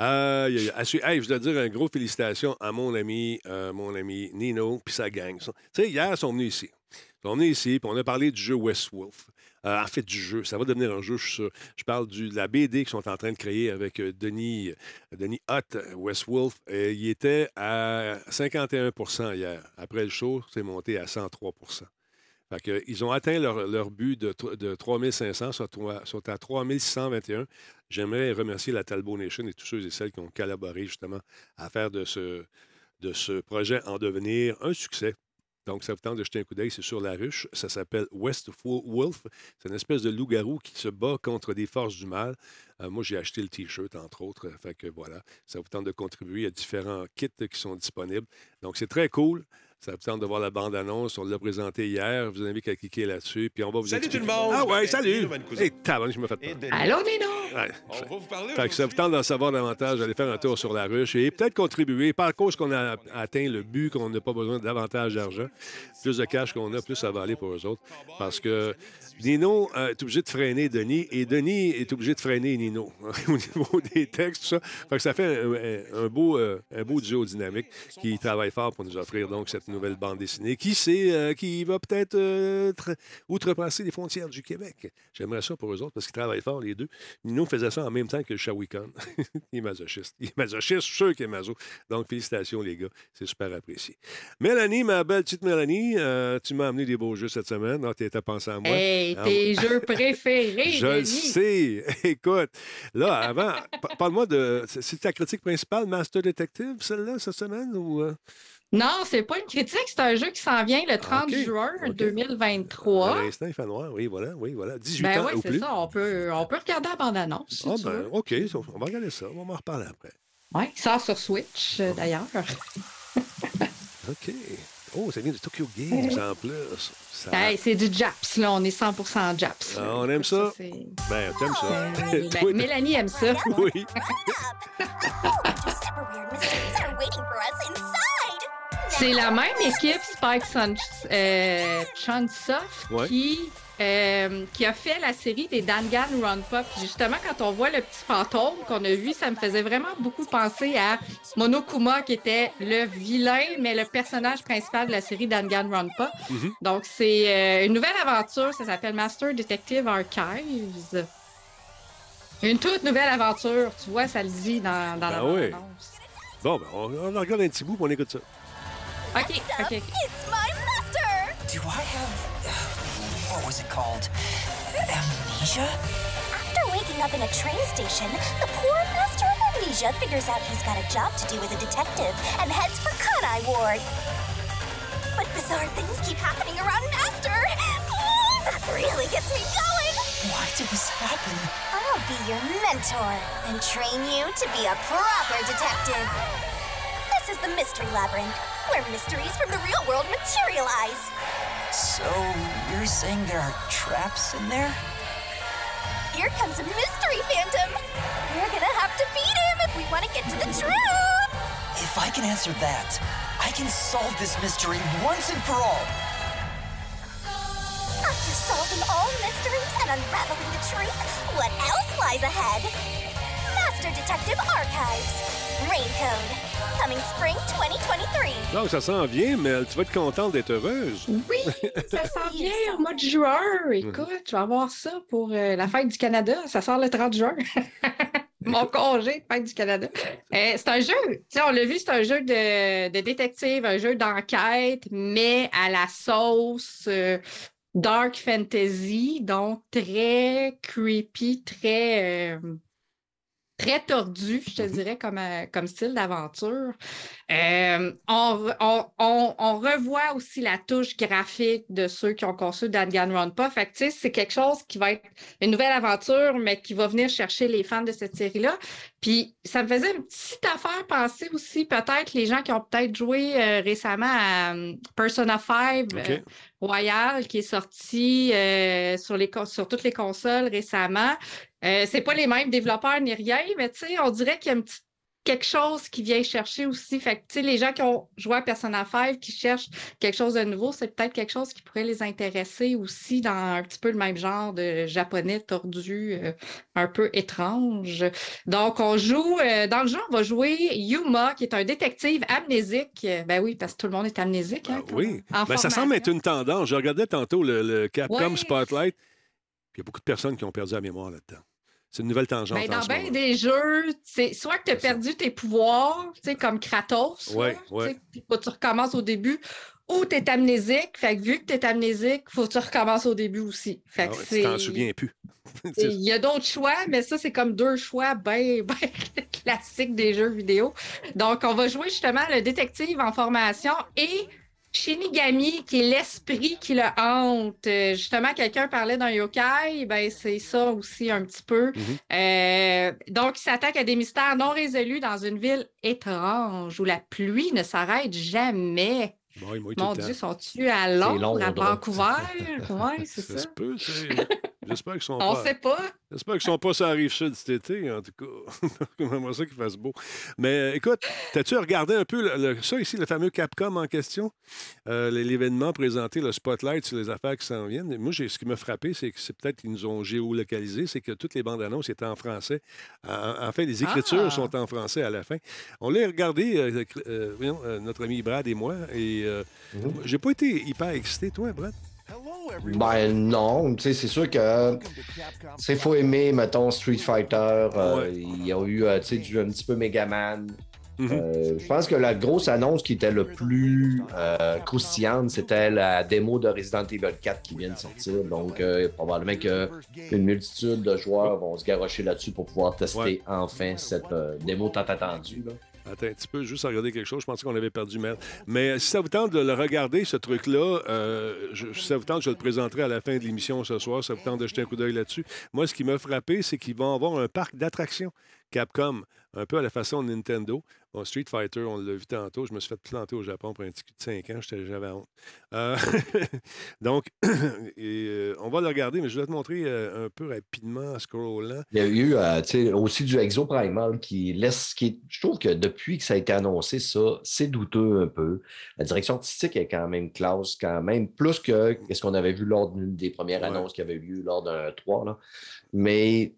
Speaker 1: Euh, y a- y a- à su- hey, je dois dire un gros félicitations à mon ami, euh, mon ami Nino puis sa gang. Tu sais, hier, ils sont venus ici. Ils sont venus ici, puis on a parlé du jeu Westwolf. Euh, en fait, du jeu. Ça va devenir un jeu, je suis sûr. Je parle du- de la BD qu'ils sont en train de créer avec euh, Denis, Denis Hutt, Westwolf. Il était à 51% hier. Après le show, c'est monté à 103 fait que, ils ont atteint leur, but de, de 3500, sont, à- sont à 3621. J'aimerais remercier la Talbot Nation et tous ceux et celles qui ont collaboré justement à faire de ce, projet en devenir un succès. Donc, ça vous tente de jeter un coup d'œil, c'est sur la ruche. Ça s'appelle Westful Wolf. C'est une espèce de loup-garou qui se bat contre des forces du mal. Euh, moi, j'ai acheté le T-shirt, entre autres. Que voilà, ça vous tente de contribuer à différents kits qui sont disponibles. Donc, c'est très cool. Ça vous tente de voir la bande-annonce. On l'a présenté hier. Je vous invite à cliquer là-dessus. Puis on va vous
Speaker 5: Salut
Speaker 1: expliquer-
Speaker 5: tout le monde!
Speaker 1: Ah ouais, salut! Hey, tabarnak, je me fais peur.
Speaker 3: Allô, Nino?
Speaker 1: Ouais.
Speaker 5: On va vous parler
Speaker 1: Fait que ça vous tente d'en savoir davantage, allez faire un tour sur la ruche et peut-être contribuer, pas à cause qu'on a atteint le but, qu'on n'a pas besoin davantage d'argent. Plus de cash qu'on a, plus ça va aller pour eux autres. Parce que Nino euh, est obligé de freiner Denis et Denis est obligé de freiner Nino [laughs] au niveau des textes, tout ça. Fait que ça fait un, un- un beau, euh, un beau duo dynamique qui travaille fort pour nous offrir donc cette nouvelle bande dessinée qui sait, euh, qui va peut-être euh, outrepasser les frontières du Québec? J'aimerais ça pour eux autres parce qu'ils travaillent fort les deux. Nino faisait ça en même temps que le Shawicon. [laughs] il est masochiste. Il est masochiste, je suis sûr qu'il est maso. Donc, félicitations, les gars. C'est super apprécié. Mélanie, ma belle petite Mélanie, euh, tu m'as amené des beaux jeux cette semaine. tu étais pensé à moi?
Speaker 3: Hey,
Speaker 1: Ah,
Speaker 3: tes jeux préférés, [laughs]
Speaker 1: Je le sais. [laughs] Écoute, là, avant, pa- parle-moi de. c'est- ta critique principale, Master Detective, celle-là, cette semaine? Ou?
Speaker 3: Non, c'est pas une critique, c'est un jeu qui s'en vient le 30
Speaker 1: Ok,
Speaker 3: juin
Speaker 1: ok.
Speaker 3: 2023.
Speaker 1: À l'instant, il fait noir. Oui, voilà, oui, voilà. 18
Speaker 3: Ben
Speaker 1: ans
Speaker 3: oui,
Speaker 1: ou
Speaker 3: c'est ça. On peut, on peut regarder la bande-annonce. Si
Speaker 1: Ah,
Speaker 3: tu
Speaker 1: ben,
Speaker 3: veux.
Speaker 1: OK, on va regarder ça. On va en reparler après.
Speaker 3: Ouais, il sort sur Switch, euh, d'ailleurs. [laughs]
Speaker 1: OK. Oh, ça vient de Tokyo Games en plus. Ça-
Speaker 3: Hey, c'est du Japs, là. On est 100% Japs.
Speaker 1: Ah, on aime ça?
Speaker 3: c'est-
Speaker 1: Ben, t'aimes ça.
Speaker 3: Euh,
Speaker 1: Toi,
Speaker 3: ben, [laughs] Mélanie aime ça.
Speaker 1: Oui. [laughs]
Speaker 3: C'est la même équipe Spike Sun, euh, Chunsoft
Speaker 1: Ouais.
Speaker 3: qui, euh, qui a fait la série des Dangan Run Pop. Justement, quand on voit le petit fantôme qu'on a vu, ça me faisait vraiment beaucoup penser à Monokuma, qui était le vilain, mais le personnage principal de la série Dangan Run Pop.
Speaker 1: Mhm.
Speaker 3: Donc, c'est euh, une nouvelle aventure. Ça s'appelle Master Detective Archives. Une toute nouvelle aventure. Tu vois, ça le dit dans, dans la
Speaker 1: Ben oui.
Speaker 3: bande-annonce.
Speaker 1: Bon, ben, on, on regarde un petit bout, puis on écoute ça.
Speaker 3: OK, OK.
Speaker 6: It's my master.
Speaker 7: Do I have. What was it called? Amnesia?
Speaker 6: After waking up in a train station, the poor master of amnesia figures out he's got a job to do as a detective and heads for Kanai Ward. But bizarre things keep happening around Master. Mm, That really gets me going.
Speaker 7: Why did this happen?
Speaker 6: I'll be your mentor and train you to be a proper detective. This is the Mystery Labyrinth, where mysteries from the real world materialize.
Speaker 7: So, you're saying there are traps in there?
Speaker 6: Here comes a mystery phantom. We're gonna have to beat him if we want to get to the truth.
Speaker 7: If I can answer that, I can solve this mystery once and for all.
Speaker 6: After solving all mysteries and unraveling the truth, what else lies ahead? Master Detective Archives. Coming spring 2023.
Speaker 1: Donc, ça s'en vient, mais tu vas être contente d'être heureuse.
Speaker 3: Oui, [laughs] ça s'en vient au mois de juin. Écoute, je vais avoir ça pour euh, la fête du Canada. Ça sort le 30 juin. [laughs] Mon congé de fête du Canada. Euh, c'est un jeu, on l'a vu, c'est un jeu de, de détective, un jeu d'enquête, mais à la sauce euh, dark fantasy, donc très creepy, très. euh, très tordu, je te dirais, comme, euh, comme style d'aventure. Euh, on, on- on- on revoit aussi la touche graphique de ceux qui ont conçu Danganronpa. Fait que, c'est quelque chose qui va être une nouvelle aventure, mais qui va venir chercher les fans de cette série-là. Puis, ça me faisait une petite affaire penser aussi, peut-être, les gens qui ont peut-être joué euh, récemment à Persona 5
Speaker 1: OK.
Speaker 3: euh, Royal, qui est sorti sur, les, sur toutes les consoles récemment. Euh, c'est pas les mêmes développeurs ni rien, mais tu sais, on dirait qu'il y a un petit- quelque chose qui vient chercher aussi. Fait que, tu sais, les gens qui ont joué à Persona 5, qui cherchent quelque chose de nouveau, c'est peut-être quelque chose qui pourrait les intéresser aussi dans un petit peu le même genre de japonais tordu, euh, un peu étrange. Donc, on joue, euh, dans le jeu, on va jouer Yuma, qui est un détective amnésique. Ben oui, parce que tout le monde est amnésique. hein,
Speaker 1: Ah oui.
Speaker 3: en
Speaker 1: Ben, ça semble être une tendance. Je regardais tantôt le, le Capcom
Speaker 3: Ouais.
Speaker 1: Spotlight. Il y a beaucoup de personnes qui ont perdu la mémoire là-dedans. C'est une nouvelle tangente.
Speaker 3: Ben,
Speaker 1: en
Speaker 3: dans bien des jeux, soit que tu as
Speaker 1: ça.
Speaker 3: perdu tes pouvoirs, comme Kratos,
Speaker 1: Ouais,
Speaker 3: là, faut que tu recommences au début, ou tu es amnésique. Fait que vu que tu es amnésique, faut que tu recommences au début aussi. Fait
Speaker 1: Ah
Speaker 3: que
Speaker 1: tu t'en souviens plus. [laughs]
Speaker 3: Il y a d'autres choix, mais ça, c'est comme deux choix bien [laughs] ben classiques des jeux vidéo. Donc, on va jouer justement le détective en formation et Shinigami, qui est l'esprit qui le hante. Euh, Justement, quelqu'un parlait d'un yokai, ben c'est ça aussi un petit peu.
Speaker 1: Mhm.
Speaker 3: Euh, donc, il s'attaque à des mystères non résolus dans une ville étrange où la pluie ne s'arrête jamais.
Speaker 1: Bon,
Speaker 3: Mon. Dieu, sont-tu à Londres,
Speaker 2: Londres.
Speaker 3: à Vancouver? [laughs] Oui, c'est
Speaker 1: Ça
Speaker 3: ça.
Speaker 1: se peut. [laughs] J'espère qu'ils sont
Speaker 3: On
Speaker 1: pas.
Speaker 3: sait pas.
Speaker 1: J'espère qu'ils sont pas sur la rive sud cet été, en tout cas. [laughs] J'aimerais ça qu'il fasse beau. Mais euh, écoute, t'as-tu regardé un peu le- le- ça ici, le fameux Capcom en question? Euh, l'événement présenté, le spotlight sur les affaires qui s'en viennent. Moi, ce qui m'a frappé, c'est que c'est peut-être qu'ils nous ont géolocalisé, c'est que toutes les bandes annonces étaient en français. En, en fait, les écritures
Speaker 3: Ah!
Speaker 1: sont en français à la fin. On l'a regardé, euh, euh, voyons, euh, notre ami Brad et moi, et euh,
Speaker 2: Mhm.
Speaker 1: j'ai pas été hyper excité, toi, Brad?
Speaker 2: Ben non, tu sais, c'est sûr que c'est faut aimer, mettons, Street Fighter. euh,
Speaker 1: Ouais.
Speaker 2: Il y a eu, euh, tu sais, du- un petit peu Megaman.
Speaker 1: Mhm.
Speaker 2: Euh, je pense que la grosse annonce qui était le plus euh, croustillante, c'était la démo de Resident Evil 4 qui vient de sortir. Donc, euh, probablement qu'une multitude de joueurs vont se garrocher là-dessus pour pouvoir tester
Speaker 1: Ouais.
Speaker 2: enfin cette démo tant attendue. là.
Speaker 1: Attends un petit peu, juste à regarder quelque chose. Je pensais qu'on avait perdu Mel. Mais si ça vous tente de le regarder, ce truc-là, euh, si ça vous tente, je le présenterai à la fin de l'émission ce soir. Ça vous tente de jeter un coup d'œil là-dessus. Moi, ce qui m'a frappé, c'est qu'ils vont avoir un parc d'attractions Capcom, un peu à la façon de Nintendo. Bon, Street Fighter, on l'a vu tantôt. Je me suis fait planter au Japon pour un petit cul de 5 ans. J'étais- J'avais honte. Euh, [laughs] donc, [clears throat] et, euh, on va le regarder, mais je vais te montrer euh, un peu rapidement en scrollant.
Speaker 2: Il y a eu euh, aussi du Exo Primal qui laisse. Qui, je trouve que depuis que ça a été annoncé, ça, c'est douteux un peu. La direction artistique est quand même classe, quand même, plus que ce qu'on avait vu lors d'une des premières
Speaker 1: Ouais.
Speaker 2: annonces qui avait eu lieu lors d'un 3. Là. Mais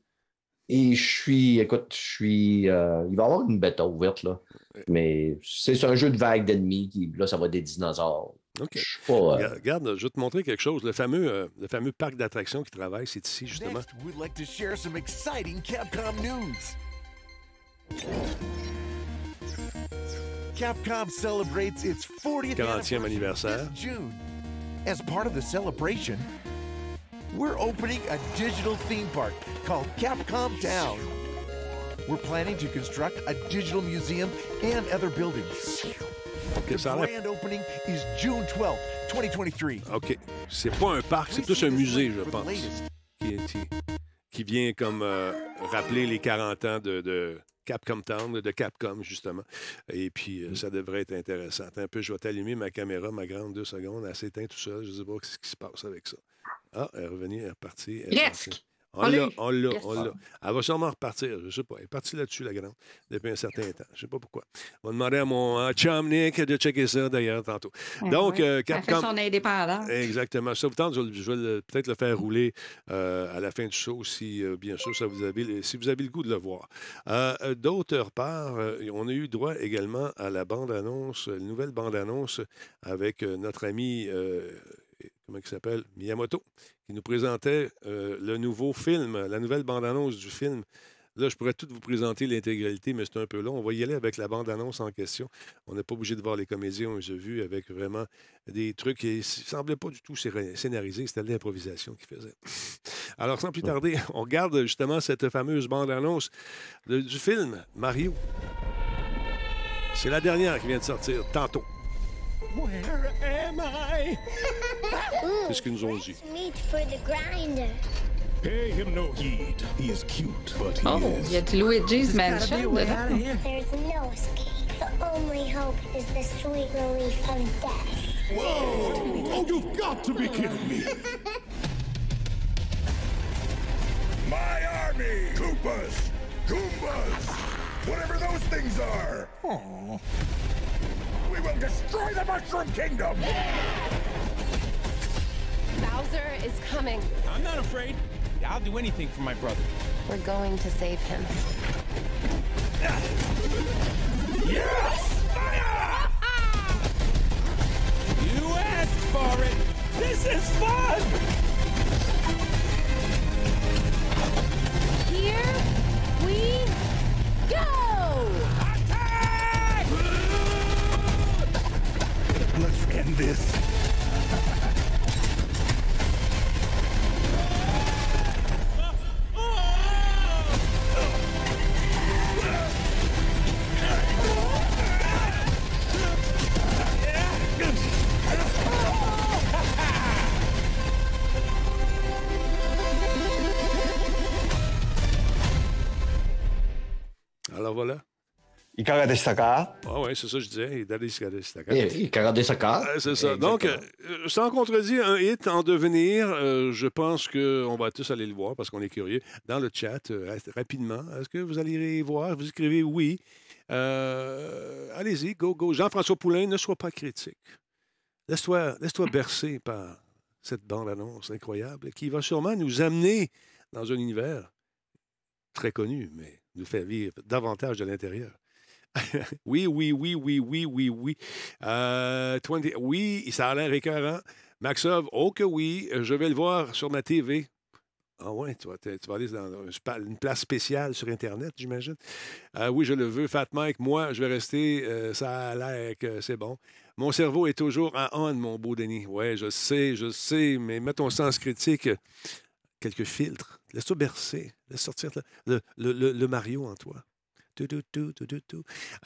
Speaker 2: et je suis, écoute, je suis. euh, il va y avoir une bêta ouverte, là. Mais c'est un jeu de vague d'ennemis. qui- Là, ça va être des dinosaures.
Speaker 1: OK.
Speaker 2: Je suis pas. euh,
Speaker 1: Regarde, je vais te montrer quelque chose. Le fameux, euh, le fameux parc d'attractions qui travaille, c'est ici, justement.
Speaker 5: Next, we'd like to share some exciting Capcom news. Capcom celebrates its 40th
Speaker 1: 40e anniversaire.
Speaker 5: this June. As part of the celebration, we're opening a digital theme park called Capcom Town. We're planning to construct a digital museum and other buildings.
Speaker 1: OK,
Speaker 5: The
Speaker 1: ça
Speaker 5: grand opening is June 12th, 2023.
Speaker 1: OK. C'est pas un parc, c'est plus un musée, je pense,
Speaker 5: latest
Speaker 1: qui, qui- qui vient comme euh, rappeler les 40 ans de, de Capcom Town, de Capcom, justement. Et puis, euh, ça devrait être intéressant. Attends un peu, je vais t'allumer ma caméra, ma grande, deux secondes. Elle s'éteint tout seul. Je ne sais pas ce qui se passe avec ça. Ah, elle est revenue, elle est repartie. elle est
Speaker 3: Presque. On
Speaker 1: On
Speaker 3: l'a
Speaker 1: on l'a,
Speaker 3: Yes.
Speaker 1: on l'a. Elle va sûrement repartir, je sais pas. Elle est partie là-dessus, la grande, depuis un certain temps. Je sais pas pourquoi. On va demander à mon chum Nick de checker ça, d'ailleurs, tantôt. Donc,
Speaker 3: Ouais.
Speaker 1: euh, Capcom...
Speaker 3: son indépendance.
Speaker 1: Exactement. Ça vous tente, je, je vais peut-être le faire rouler euh, à la fin du show si, euh, bien sûr, ça vous avez, si vous avez le goût de le voir. Euh, D'autre part, euh, on a eu droit également à la bande-annonce, la nouvelle bande-annonce avec notre ami, comment il s'appelle, Miyamoto, qui nous présentait euh, le nouveau film, la nouvelle bande-annonce du film Là, je pourrais tout vous présenter l'intégralité, mais c'est un peu long. On va y aller avec la bande-annonce en question. On n'est pas obligé de voir les comédiens, on les a vus avec vraiment des trucs qui ne semblaient pas du tout scé- scénarisés. C'était de l'improvisation qu'ils faisaient. [laughs] Alors, sans plus tarder, on regarde justement cette fameuse bande-annonce de- du film Mario. C'est la dernière qui vient de sortir tantôt.
Speaker 8: Where am I?
Speaker 1: C'est ce qu'ils nous.
Speaker 9: Meat for the grinder.
Speaker 8: Pay him no heed. He is cute, but he
Speaker 3: Oh,
Speaker 8: is.
Speaker 3: il y a du Luigi's Mansion.
Speaker 9: There's no escape. The only hope is the sweet relief of death.
Speaker 8: Whoa! Oh, you've got to be kidding me! [laughs]
Speaker 10: My army! Koopas! Goombas! Whatever those things are!
Speaker 8: Oh.
Speaker 10: We will destroy the Mushroom Kingdom!
Speaker 11: Bowser is coming.
Speaker 12: I'm not afraid. I'll do anything for my brother.
Speaker 11: We're going to save him.
Speaker 10: Yes! Fire! [laughs]
Speaker 12: You asked for it. This is fun.
Speaker 11: Here we go! Attack!
Speaker 10: Let's end this.
Speaker 2: いかがでしたか
Speaker 1: Ah oui, c'est ça que je disais. Daddy Skadistaka.
Speaker 2: Et, et Carade Saka.
Speaker 1: Euh, C'est ça. Donc, euh, euh, sans contredire, un hit en devenir, euh, je pense qu'on va tous aller le voir parce qu'on est curieux. Dans le chat, euh, reste- rapidement, est-ce que vous allez y voir? Vous écrivez oui. Euh, Allez-y, go, go. Jean-François Poulain, ne sois pas critique. Laisse-toi laisse bercer par cette bande-annonce incroyable qui va sûrement nous amener dans un univers très connu, mais nous faire vivre davantage de l'intérieur. [laughs] oui, oui, oui, oui, oui, oui, oui. Euh, 20 oui, ça a l'air écœurant. Maxov, oh que oui, je vais le voir sur ma TV. Ah ouais, tu vas, tu vas aller dans une place spéciale sur Internet, j'imagine. Euh, oui, je le veux. Fat Mike, moi, je vais rester. euh, ça a l'air que c'est bon. Mon cerveau est toujours en on, mon beau Denis. Ouais, je sais, je sais, mais mets ton sens critique. Quelques filtres. Laisse-toi bercer. Laisse sortir le Mario en toi.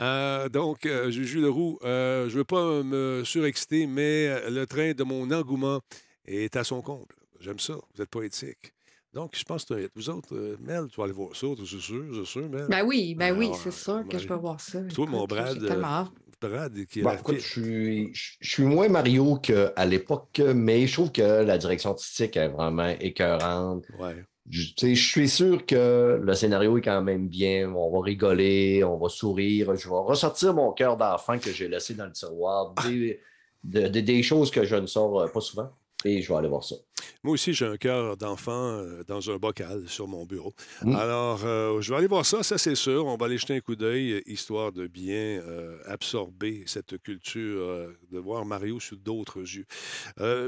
Speaker 1: Euh, donc, euh, Juju Leroux, euh, je ne veux pas me surexciter, mais le train de mon engouement est à son comble. J'aime ça. Vous êtes poétique. Donc, je pense que vous autres, euh, Mel, tu vas aller voir ça, c'est sûr, c'est sûr, Mel.
Speaker 3: Ben oui, ben oui, c'est sûr que je vais voir ça.
Speaker 1: Toi, mon Brad. Brad, qui est
Speaker 2: Bon,
Speaker 1: la
Speaker 2: écoute, suis, je suis moins Mario qu'à l'époque, mais je trouve que la direction artistique est vraiment écœurante.
Speaker 1: Ouais.
Speaker 2: Je, suis sûr que le scénario est quand même bien. On va rigoler, on va sourire. Je vais ressortir mon cœur d'enfant que j'ai laissé dans le tiroir. Des, de- de- des choses que je ne sors euh, pas souvent. Et je vais aller voir ça.
Speaker 1: Moi aussi, j'ai un cœur d'enfant euh, dans un bocal sur mon bureau.
Speaker 2: Mm.
Speaker 1: Alors, euh, je vais aller voir ça, ça c'est sûr. On va aller jeter un coup d'œil, euh, histoire de bien euh, absorber cette culture, euh, de voir Mario sous d'autres yeux.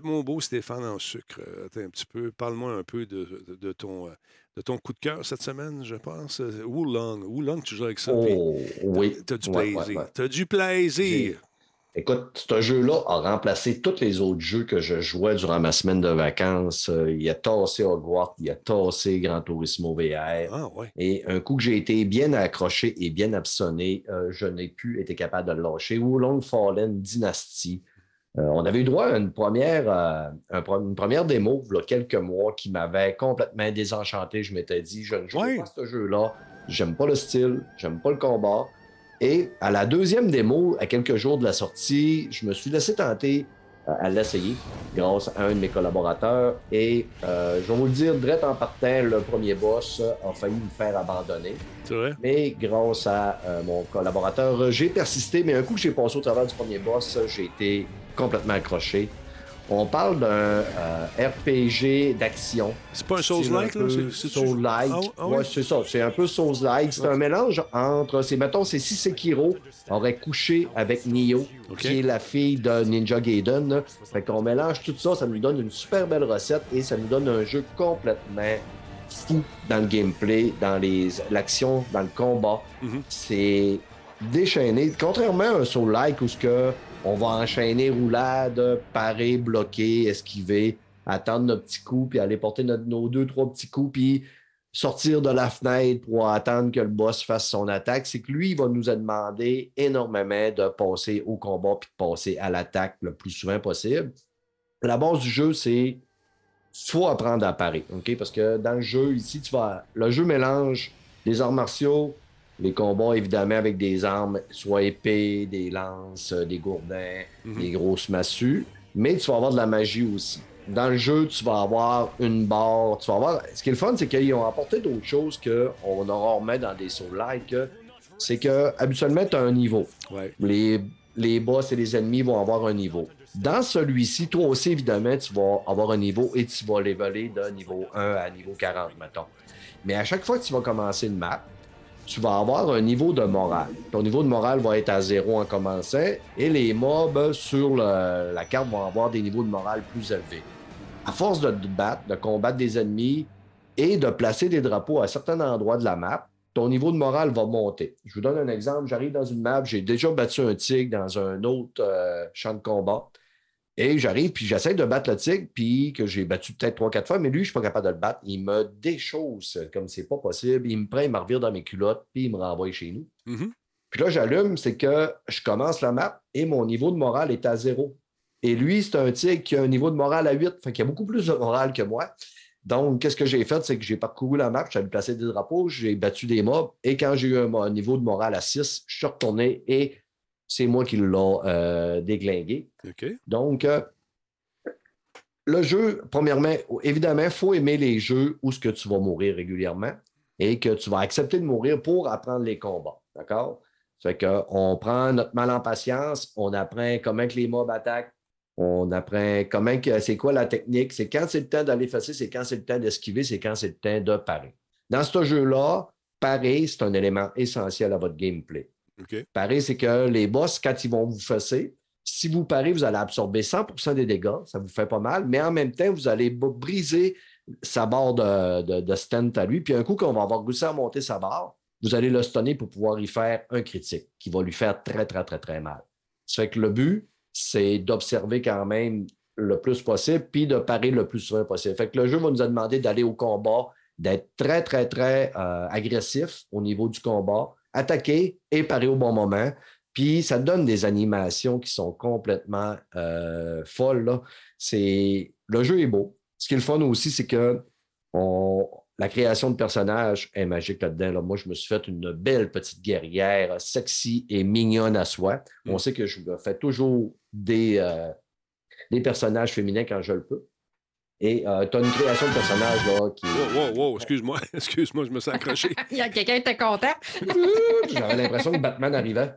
Speaker 1: Mon beau Stéphane en sucre, attends un petit peu, parle-moi un peu de, de- de ton, de ton coup de cœur cette semaine, je pense. Wulong, Wulong, tu joues avec ça.
Speaker 2: Oh, oui.
Speaker 1: T'as du
Speaker 2: Ouais,
Speaker 1: plaisir.
Speaker 2: ouais, ouais.
Speaker 1: T'as du plaisir.
Speaker 2: Écoute, ce jeu-là a remplacé tous les autres jeux que je jouais durant ma semaine de vacances. Euh, Il a tassé Hogwarts, il a tassé Gran Turismo VR.
Speaker 1: Ah, ouais.
Speaker 2: Et un coup que j'ai été bien accroché et bien absonné, euh, je n'ai plus été capable de le lâcher. Wulong Fallen Dynasty. Euh, on avait eu droit à une première, euh, une première démo, il y a quelques mois, qui m'avait complètement désenchanté. Je m'étais dit, je ne joue
Speaker 1: Ouais.
Speaker 2: pas à ce jeu-là. J'aime pas le style, j'aime pas le combat. Et à la deuxième démo, à quelques jours de la sortie, je me suis laissé tenter euh, à l'essayer grâce à un de mes collaborateurs. Et euh, je vais vous le dire, direct en partant, le premier boss a failli me faire abandonner.
Speaker 1: C'est vrai?
Speaker 2: Mais grâce à euh, mon collaborateur, j'ai persisté. Mais un coup que j'ai passé au travers du premier boss, j'ai été complètement accroché. On parle d'un euh, RPG d'action.
Speaker 1: C'est pas un Souls-like, là?
Speaker 2: Souls-like.
Speaker 1: Ah, ah
Speaker 2: ouais,
Speaker 1: oui?
Speaker 2: c'est ça. C'est un peu Souls-like. C'est un mélange entre, c'est mettons, c'est si Sekiro aurait couché avec Nioh, qui est la fille de Ninja Gaiden. là. Fait qu'on mélange tout ça, ça nous donne une super belle recette et ça nous donne un jeu complètement fou dans le gameplay, dans les l'action, dans le combat. C'est déchaîné. Contrairement à un Soul-like où ce que on va enchaîner roulade, parer, bloquer, esquiver, attendre notre petit coup, puis aller porter nos deux, trois petits coups, puis sortir de la fenêtre pour attendre que le boss fasse son attaque, c'est que lui, il va nous demander énormément de passer au combat puis de passer à l'attaque le plus souvent possible. La base du jeu, c'est faut apprendre à parer? Parce que dans le jeu, ici, tu vas. Le jeu mélange les arts martiaux, les combats, évidemment, avec des armes, soit épées, des lances, euh, des gourdins, des grosses massues, mais tu vas avoir de la magie aussi. Dans le jeu, tu vas avoir une barre, tu vas avoir... Ce qui est le fun, c'est qu'ils ont apporté d'autres choses qu'on a rarement dans des Souls-like, c'est que habituellement, tu as un niveau. Les, les boss et les ennemis vont avoir un niveau. Dans celui-ci, toi aussi, évidemment, tu vas avoir un niveau et tu vas leveler de niveau 1 à niveau 40, mettons. Mais à chaque fois que tu vas commencer une map, tu vas avoir un niveau de morale. Ton niveau de morale va être à zéro en commençant et les mobs sur la carte vont avoir des niveaux de morale plus élevés. À force de te battre, de combattre des ennemis et de placer des drapeaux à certains endroits de la map, ton niveau de morale va monter. Je vous donne un exemple. J'arrive dans une map, j'ai déjà battu un tigre dans un autre euh, champ de combat. Et j'arrive, puis j'essaie de battre le tigre, puis que j'ai battu peut-être trois, quatre fois, mais lui, je ne suis pas capable de le battre. Il me déchausse comme c'est pas possible. Il me prend, il me revire dans mes culottes, puis il me renvoie chez nous. Puis là, j'allume, c'est que je commence la map et mon niveau de morale est à zéro. Et lui, c'est un tigre qui a un niveau de morale à 8, fait qu'il a beaucoup plus de morale que moi. Donc, qu'est-ce que j'ai fait? C'est que j'ai parcouru la map, j'avais placé des drapeaux, j'ai battu des mobs, et quand j'ai eu un, un niveau de morale à 6, je suis retourné et c'est moi qui l'ai euh, déglingué. Donc, euh, le jeu, premièrement, évidemment, il faut aimer les jeux où ce que tu vas mourir régulièrement et que tu vas accepter de mourir pour apprendre les combats. D'accord? Ça fait qu'on prend notre mal en patience, on apprend comment que les mobs attaquent, on apprend comment que c'est quoi la technique, c'est quand c'est le temps d'aller c'est quand c'est le temps d'esquiver, c'est quand c'est le temps de parer. Dans ce jeu-là, parer, c'est un élément essentiel à votre gameplay. Parer, c'est que les boss, quand ils vont vous fesser, si vous parez, vous allez absorber 100% des dégâts, ça vous fait pas mal, mais en même temps, vous allez briser sa barre de, de, à lui. Puis un coup qu'on va avoir réussi à monter sa barre, vous allez le stunner pour pouvoir y faire un critique qui va lui faire très, très, très, très mal. Ça fait que le but, c'est d'observer quand même le plus possible, puis de parer le plus souvent possible. Fait que le jeu va nous demander d'aller au combat, d'être très, très, très euh, agressif au niveau du combat, attaquer et parer au bon moment. Puis ça donne des animations qui sont complètement euh, folles. là. C'est... Le jeu est beau. Ce qui est le fun aussi, c'est que on- la création de personnages est magique là-dedans. là. Moi, je me suis fait une belle petite guerrière sexy et mignonne à soi. On sait que je fais toujours des, euh, des personnages féminins quand je le peux. Et tu as une création de personnage là, qui
Speaker 1: Wow, wow, wow, excuse-moi, [laughs] excuse-moi, je me suis accroché. [laughs]
Speaker 3: Il y a quelqu'un qui était content.
Speaker 2: J'avais l'impression que Batman arrivait.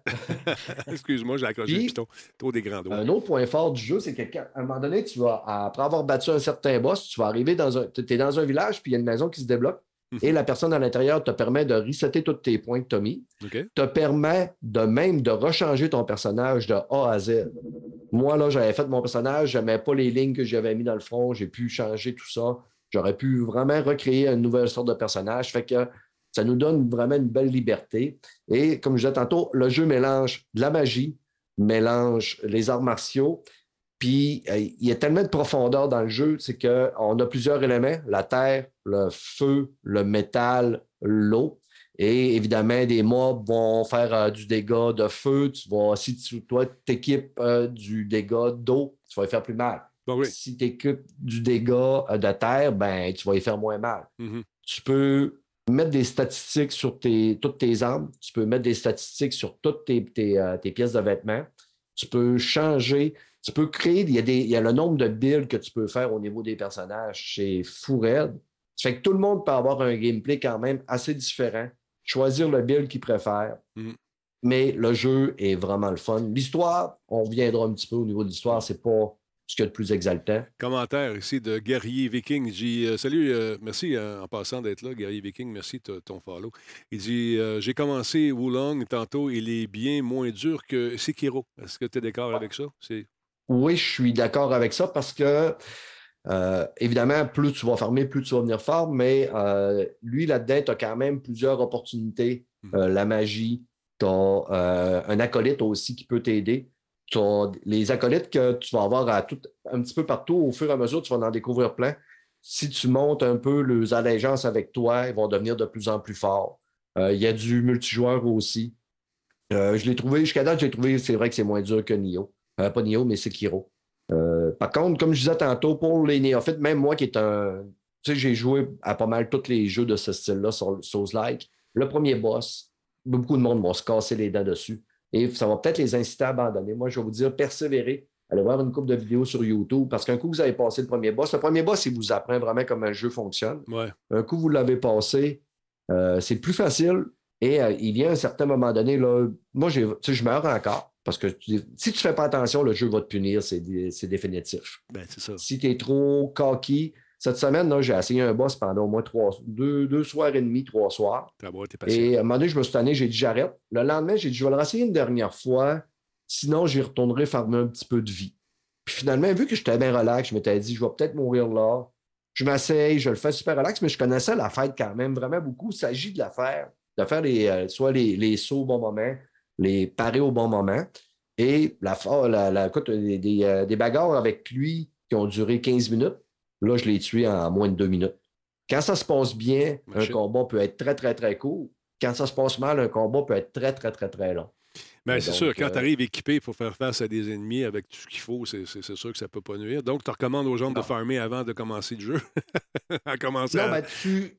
Speaker 2: [laughs]
Speaker 1: excuse-moi, j'ai accroché le
Speaker 2: Puis-
Speaker 1: piton. Trop des grands doigts.
Speaker 2: Un autre point fort du jeu, c'est qu'à un moment donné, tu vas, après avoir battu un certain boss, tu vas arriver dans un. Tu es dans un village, puis il y a une maison qui se débloque. Et la personne à l'intérieur te permet de resetter tous tes points que tu as mis. Te permet de même de rechanger ton personnage de A à Z. Moi, là, j'avais fait mon personnage, je n'aimais pas les lignes que j'avais mis dans le front, j'ai pu changer tout ça. J'aurais pu vraiment recréer une nouvelle sorte de personnage. Fait que ça nous donne vraiment une belle liberté. Et comme je disais tantôt, le jeu mélange de la magie, mélange les arts martiaux, puis euh, il y a tellement de profondeur dans le jeu, c'est qu'on a plusieurs éléments, la terre, le feu, le métal, l'eau. Et évidemment, des mobs vont faire euh, du dégât de feu. Tu vas, si tu, toi, t'équipes euh, du dégât d'eau, tu vas y faire plus mal. Si tu équipes du dégât de terre, ben, tu vas y faire moins mal.
Speaker 1: Mhm.
Speaker 2: Tu peux mettre des statistiques sur tes, toutes tes armes. Tu peux mettre des statistiques sur toutes tes, tes, tes pièces de vêtements. Tu peux changer. Tu peux créer. Il y, a des, il y a le nombre de builds que tu peux faire au niveau des personnages. C'est fou raide. Ça fait que tout le monde peut avoir un gameplay quand même assez différent. Choisir le build qu'il préfère.
Speaker 1: Mhm.
Speaker 2: Mais le jeu est vraiment le fun. L'histoire, on reviendra un petit peu au niveau de l'histoire. C'est pas ce qu'il y a de plus exaltant.
Speaker 1: Commentaire ici de Guerrier Viking. Il dit euh, Salut, euh, merci euh, en passant d'être là, Guerrier Viking. Merci de ton follow. Il dit J'ai commencé Wulong tantôt. Il est bien moins dur que Sekiro. Est-ce que tu es d'accord avec ça? C'est...
Speaker 2: Oui, je suis d'accord avec ça parce que Euh, évidemment, plus tu vas farmer, plus tu vas venir fort, mais euh, lui, là-dedans, tu as quand même plusieurs opportunités. Euh, la magie, tu as un acolyte aussi qui peut t'aider. Les acolytes que tu vas avoir à tout, un petit peu partout, au fur et à mesure, tu vas en découvrir plein. Si tu montes un peu les allégeances avec toi, ils vont devenir de plus en plus forts. Il y a du multijoueur aussi. je l'ai trouvé, jusqu'à date, j'ai trouvé, c'est vrai que c'est moins dur que Nioh. Pas Nioh, mais Sekiro. Euh, par contre, comme je disais tantôt, pour les néophytes, même moi qui est un. Tu sais, j'ai joué à pas mal tous les jeux de ce style-là sur Souls-like. Le premier boss, beaucoup de monde vont se casser les dents dessus. Et ça va peut-être les inciter à abandonner. Moi, je vais vous dire, persévérer. Allez voir une couple de vidéos sur YouTube parce qu'un coup, vous avez passé le premier boss. Le premier boss, il vous apprend vraiment comment un jeu fonctionne. Un coup, vous l'avez passé, euh, c'est plus facile. Et euh, il y a un certain moment donné, là, moi, je meurs encore. Parce que si tu ne fais pas attention, le jeu va te punir, c'est définitif.
Speaker 1: Ben, ça.
Speaker 2: Si tu es trop cocky, cette semaine, j'ai essayé un boss pendant au moins trois, deux, deux soirs et demi, trois soirs. et à un moment donné, je me suis tanné, j'ai dit j'arrête. Le lendemain, j'ai dit je vais le réessayer une dernière fois, sinon j'y retournerai farmer un petit peu de vie. Puis finalement, vu que j'étais bien relax, je m'étais dit je vais peut-être mourir là. Je m'essaye, je le fais super relax, mais je connaissais la fête quand même vraiment beaucoup. Il s'agit de la faire, de faire les, euh, soit les, les sauts au bon moment, les parer au bon moment. Et la, la, la des, euh, des, bagarres avec lui qui ont duré 15 minutes, là, je l'ai tué en moins de deux minutes. Quand ça se passe bien, un combat peut être très, très, très court. Quand ça se passe mal, un combat peut être très, très, très, très long.
Speaker 1: Mais c'est sûr, quand tu arrives équipé pour faire face à des ennemis avec tout ce qu'il faut, c'est sûr que ça ne peut pas nuire. Donc, tu recommandes aux gens de farmer avant de commencer le jeu. [laughs] à commencer
Speaker 2: non, mais tu,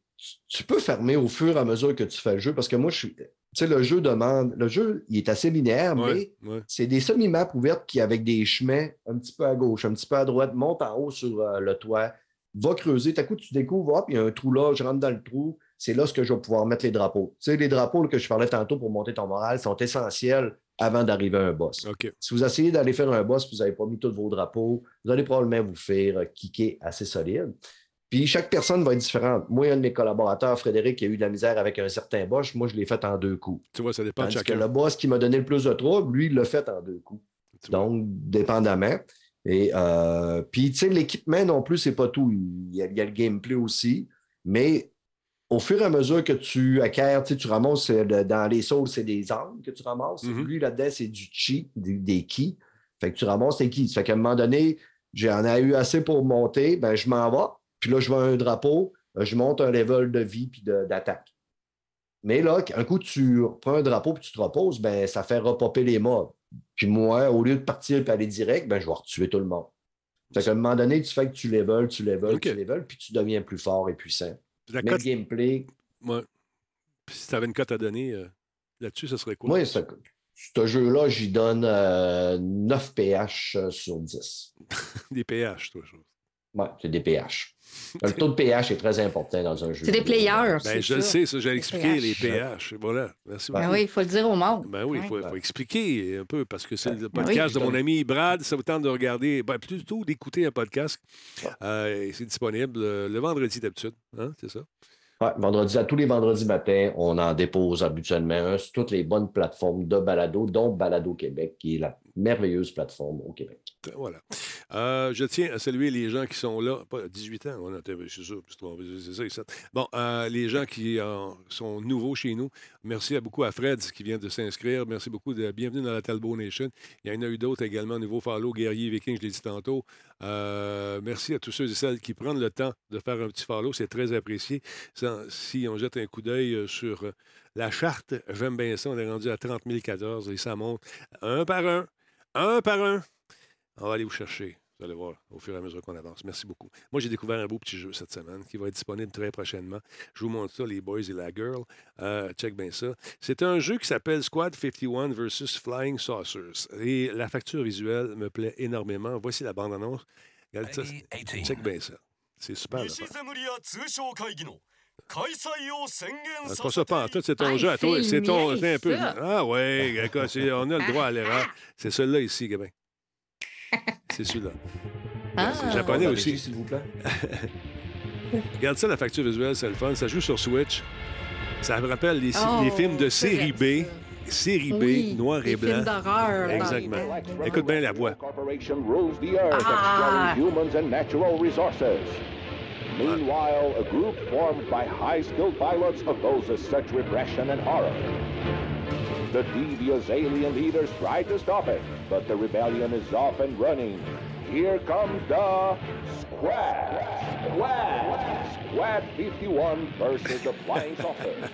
Speaker 2: tu peux fermer au fur et à mesure que tu fais le jeu parce que moi, je suis. Tu sais, le jeu demande. Le jeu, il est assez linéaire, mais c'est des semi-maps ouvertes qui, avec des chemins un petit peu à gauche, un petit peu à droite, monte en haut sur euh, le toit, va creuser. Tout à coup, tu découvres, hop, il y a un trou là, je rentre dans le trou. C'est là ce que je vais pouvoir mettre les drapeaux. Tu sais, les drapeaux que je parlais tantôt pour monter ton moral sont essentiels avant d'arriver à un boss. Si vous essayez d'aller faire un boss, vous n'avez pas mis tous vos drapeaux, vous allez probablement vous faire kicker assez solide. Puis chaque personne va être différente. Moi, un de mes collaborateurs, Frédéric, qui a eu de la misère avec un certain boss, moi, je l'ai fait en deux coups.
Speaker 1: Tu vois, ça dépend
Speaker 2: de
Speaker 1: chacun.
Speaker 2: Que le boss qui m'a donné le plus de troubles, lui, il l'a fait en deux coups. Donc, dépendamment. Et euh, puis, tu sais, l'équipement non plus, c'est pas tout. Il y, a, le gameplay aussi. Mais au fur et à mesure que tu acquiers, tu, tu ramasses dans les sauts, c'est des armes que tu ramasses. Mm-hmm. Lui, là-dedans, c'est du chi, des, keys. Fait que tu ramasses tes keys. Fait qu'à un moment donné, j'en ai eu assez pour monter, ben je m'en vais puis là, je vois un drapeau, euh, je monte un level de vie puis d'attaque. Mais là, un coup, tu prends un drapeau puis tu te reposes, ben, ça fait repopper les mobs. Puis moi, au lieu de partir et aller direct, ben, je vais retuer tout le monde. Fait qu'à un moment donné, tu fais que tu level, tu level, tu level, puis tu deviens plus fort et puissant. Mais le gameplay.
Speaker 1: Ouais. si tu avais une cote à donner euh, là-dessus, ce serait quoi?
Speaker 2: Moi, ce, ce jeu-là, j'y donne 9 euh, PH sur 10. [laughs]
Speaker 1: Des PH, toi, chose.
Speaker 2: Oui, c'est des pH. Le taux de pH est très important dans un jeu.
Speaker 3: C'est des players.
Speaker 1: Ben, je le sais, ça, j'ai expliqué les pH. Voilà. Merci
Speaker 3: ben oui, il faut le dire au monde.
Speaker 1: Ben oui, il faut, expliquer un peu parce que c'est le ben podcast de mon ami Brad. Ça vous tente de regarder, ben, plutôt d'écouter un podcast. Euh, c'est disponible euh, le vendredi d'habitude. Hein, c'est ça?
Speaker 2: Oui, vendredi, à tous les vendredis matins, on en dépose habituellement sur toutes les bonnes plateformes de balado, dont Balado Québec, qui est la merveilleuse plateforme au Québec.
Speaker 1: Voilà. Euh, je tiens à saluer les gens qui sont là. Pas 18 ans, on a, c'est ça, c'est ça, Bon, euh, les gens qui euh, sont nouveaux chez nous, merci beaucoup à Fred qui vient de s'inscrire. Merci beaucoup de bienvenue dans la Talbot Nation. Il y en a eu d'autres également, nouveau follow, guerrier, viking, je l'ai dit tantôt. merci à tous ceux et celles qui prennent le temps de faire un petit follow, c'est très apprécié. si on jette un coup d'œil sur la charte, j'aime bien ça, on est rendu à 30 014 et ça monte un par un un par un. On va aller vous chercher. Vous allez voir au fur et à mesure qu'on avance. Merci beaucoup. Moi, j'ai découvert un beau petit jeu cette semaine qui va être disponible très prochainement. Je vous montre ça, les boys et la girl. Euh, check bien ça. C'est un jeu qui s'appelle Squad 51 versus Flying Saucers. Et la facture visuelle me plaît énormément. Voici la bande-annonce. Check bien ça. C'est super. C'est pas ça pas en tout, c'est ton jeu à toi. C'est ton. un peu. Ah ouais, on a le droit à l'erreur. C'est celui-là ici, Gabin. [laughs] C'est celui-là.
Speaker 3: Ah.
Speaker 1: C'est japonais aussi.
Speaker 2: s'il vous plaît. [laughs]
Speaker 1: Regarde ça, la facture visuelle, c'est le fun. Ça joue sur Switch. Ça me rappelle les,
Speaker 3: Oh,
Speaker 1: les films de série B. série B,
Speaker 3: Oui,
Speaker 1: noir et
Speaker 3: films
Speaker 1: blanc.
Speaker 3: d'horreur dans
Speaker 1: Exactement. Écoute bien la voix.
Speaker 3: Ah.
Speaker 13: Meanwhile, a group formed by high-skilled pilots opposes such repression and horror. The devious alien leaders try to stop it, but the rebellion is off and running. Here comes the Squad! Squad! Squad 51 versus the Flying Saucer. [laughs]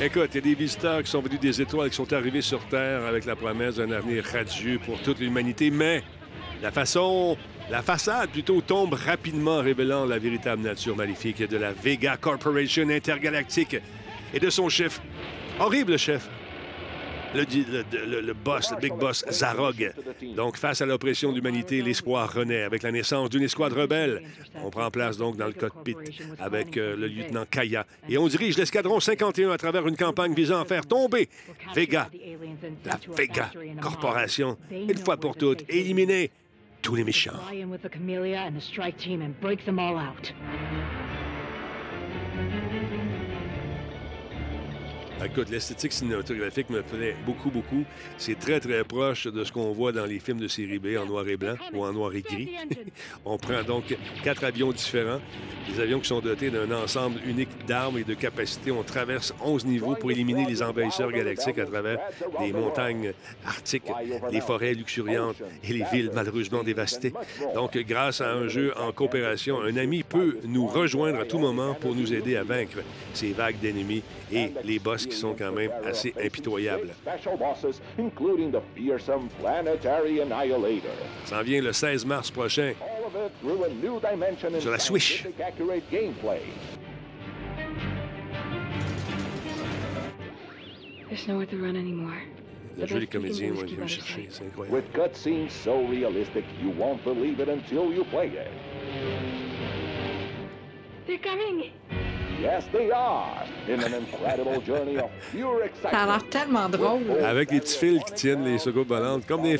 Speaker 1: Écoute, il y a des visiteurs qui sont venus des étoiles, qui sont arrivés sur Terre avec la promesse d'un avenir radieux pour toute l'humanité, mais la façon, la façade plutôt tombe rapidement, révélant la véritable nature maléfique de la Vega Corporation intergalactique et de son chef, horrible chef, le, boss, le big boss Zarog. Donc, face à l'oppression de l'humanité, l'espoir renaît avec la naissance d'une escouade rebelle. On prend place donc dans le cockpit avec euh, le lieutenant Kaya et on dirige l'escadron 51 à travers une campagne visant à faire tomber Vega, la Vega Corporation, une fois pour toutes, et éliminer tous les méchants.
Speaker 14: Fly in with the Camellia and the strike team and break them all out.
Speaker 1: Écoute, l'esthétique cinématographique me plaît beaucoup, beaucoup. C'est très, très proche de ce qu'on voit dans les films de série B en noir et blanc ou en noir et gris. [laughs] On prend donc quatre avions différents, des avions qui sont dotés d'un ensemble unique d'armes et de capacités. On traverse 11 niveaux pour éliminer les envahisseurs galactiques à travers les montagnes arctiques, les forêts luxuriantes et les villes malheureusement dévastées. Donc, grâce à un jeu en coopération, un ami peut nous rejoindre à tout moment pour nous aider à vaincre ces vagues d'ennemis et les boss qui sont quand même assez impitoyables. Ça en vient le 16 mars prochain. Sur la Switch.
Speaker 11: There's nowhere to run anymore.
Speaker 1: Le jeu, les comédiens vont venir me chercher. C'est incroyable.
Speaker 13: With cutscenes so realistic, you won't believe it until you play it.
Speaker 11: They're coming!
Speaker 3: Ça a l'air tellement drôle.
Speaker 1: Avec les petits fils qui tiennent les secours volantes, comme des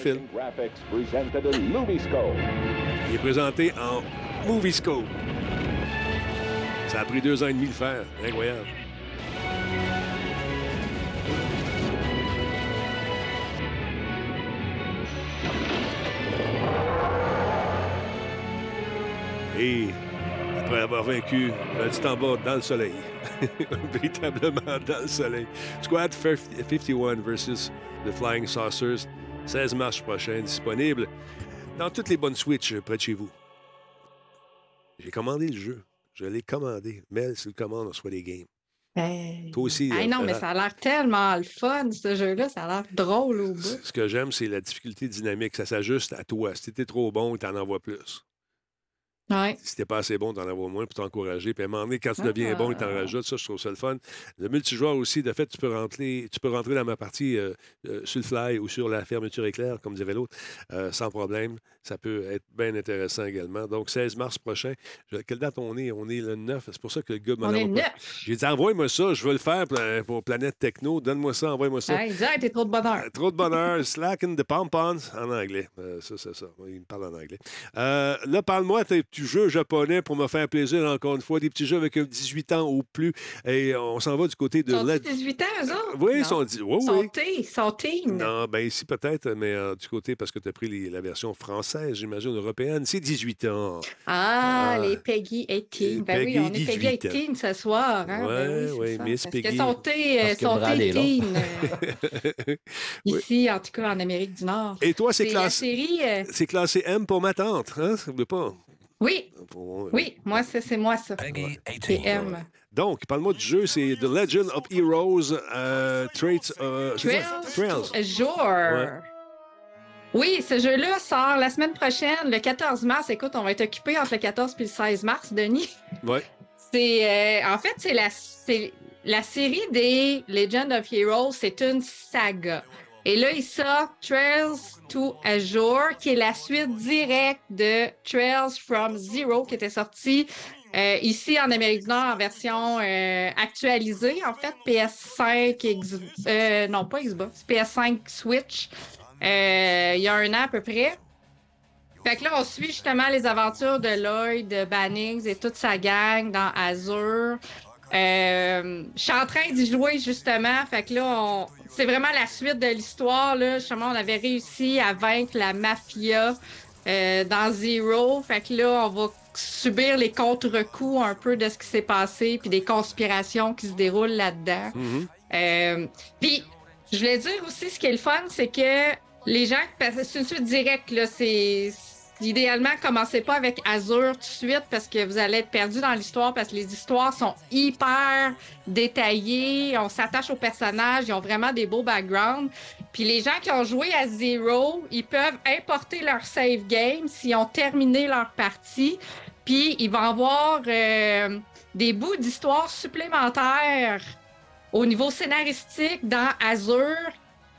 Speaker 13: Lumiscope.
Speaker 1: Il est présenté en Movie Scope. Ça a pris deux ans et demi de le faire. Incroyable. Et après avoir vaincu, ben, tu t'en vas dans le soleil. [laughs] Véritablement dans le soleil. Squad 51 versus The Flying Saucers, 16 mars prochain, disponible dans toutes les bonnes Switch près de chez vous. J'ai commandé le jeu. Je l'ai commandé. Mel, si le commande, on reçoit des games.
Speaker 3: Hey.
Speaker 1: Toi aussi.
Speaker 3: Hey,
Speaker 1: euh,
Speaker 3: non, mais ça a l'air tellement le fun, ce jeu-là. Ça a l'air drôle au bout.
Speaker 1: Ce que j'aime, c'est la difficulté dynamique. Ça s'ajuste à toi. Si t'es trop bon, t'en envoies plus.
Speaker 3: Ouais.
Speaker 1: Si t'es pas assez bon, t'en envoies moins pour t'encourager. Puis à un moment donné, quand tu deviens bon, il t'en
Speaker 3: Ah.
Speaker 1: rajoute. Ça, je trouve ça le fun. Le multijoueur aussi, de fait, tu peux rentrer, tu peux rentrer dans ma partie euh, euh, sur le fly ou sur la fermeture éclair, comme dirait l'autre, euh, sans problème. Ça peut être bien intéressant également. Donc, 16 mars prochain. Je- quelle date on est? On est le 9. C'est pour ça que le gars m'a
Speaker 3: On est le
Speaker 1: envoyé-
Speaker 3: 9.
Speaker 1: J'ai dit, envoie-moi ça. Je veux le faire pour, Planète Techno. Donne-moi ça, envoie-moi ça.
Speaker 3: T'es trop de bonheur.
Speaker 1: Euh, Trop de bonheur. [laughs] Slacken the pompons en anglais. Euh, ça, c'est ça. Il me parle en anglais. Euh, là, parle-moi de tes petits jeux japonais pour me faire plaisir, encore une fois. Des petits jeux avec euh, 18 ans ou plus. Et on s'en va du côté de
Speaker 3: Ils sont
Speaker 1: Led-
Speaker 3: 18 ans, eux autres?
Speaker 1: Oui, ils sont oui, oui.
Speaker 3: sont teen.
Speaker 1: Non, ben ici peut-être, mais du côté, parce que tu as pris les- la version française, j'imagine, européenne, c'est 18 ans.
Speaker 3: Ah,
Speaker 1: Ah.
Speaker 3: les Peggy 18. Ben
Speaker 1: Peggy
Speaker 3: oui, on est Peggy
Speaker 1: 18 ans.
Speaker 3: 18 ce soir. Hein? Ben
Speaker 1: Ouais,
Speaker 3: oui, c'est
Speaker 1: ouais,
Speaker 3: ça.
Speaker 1: Miss Peggy.
Speaker 3: santé,
Speaker 2: Parce que
Speaker 3: santé
Speaker 2: Brad est là.
Speaker 3: teen, euh, [laughs] ici, en tout cas, en Amérique du Nord.
Speaker 1: Et toi, c'est
Speaker 3: série... euh,
Speaker 1: C'est classé M pour ma tante, hein? Ça veut pas?
Speaker 3: Oui,
Speaker 1: Pour-
Speaker 3: oui, moi, c'est c'est moi, ça. C'est M.
Speaker 1: Donc, parle-moi du jeu, c'est The Legend of Heroes euh, Traits. euh?
Speaker 3: Trails.
Speaker 1: Trails.
Speaker 3: Jour.
Speaker 1: Ouais.
Speaker 3: Oui, ce jeu-là sort la semaine prochaine, le 14 mars. Écoute, on va être occupé entre le 14 et le 16 mars, Denis.
Speaker 1: Ouais.
Speaker 3: C'est euh, en fait c'est la la série des Legend of Heroes, c'est une saga. Et là, il sort Trails to Azure, qui est la suite directe de Trails from Zero, qui était sorti euh, ici en Amérique du Nord en version euh, actualisée, en fait, PS5, X- euh, non pas Xbox, PS5 Switch, euh, il y a un an à peu près. Fait que là, on suit justement les aventures de Lloyd, de Bannings et toute sa gang dans Azure. Euh, je suis en train d'y jouer justement. Fait que là, on- c'est vraiment la suite de l'histoire. Là. Justement, on avait réussi à vaincre la mafia euh, dans Zero. Fait que là, on va subir les contre-coups un peu de ce qui s'est passé, puis des conspirations qui se déroulent là-dedans.
Speaker 1: Mhm.
Speaker 3: Euh, puis, je voulais dire aussi, ce qui est le fun, c'est que les gens, c'est une suite directe, là, c'est. Idéalement, commencez pas avec Azure tout de suite parce que vous allez être perdu dans l'histoire parce que les histoires sont hyper détaillées. On s'attache aux personnages, ils ont vraiment des beaux backgrounds. Puis les gens qui ont joué à Zero, ils peuvent importer leur save game s'ils ont terminé leur partie. Puis ils vont avoir euh, des bouts d'histoire supplémentaires au niveau scénaristique dans Azure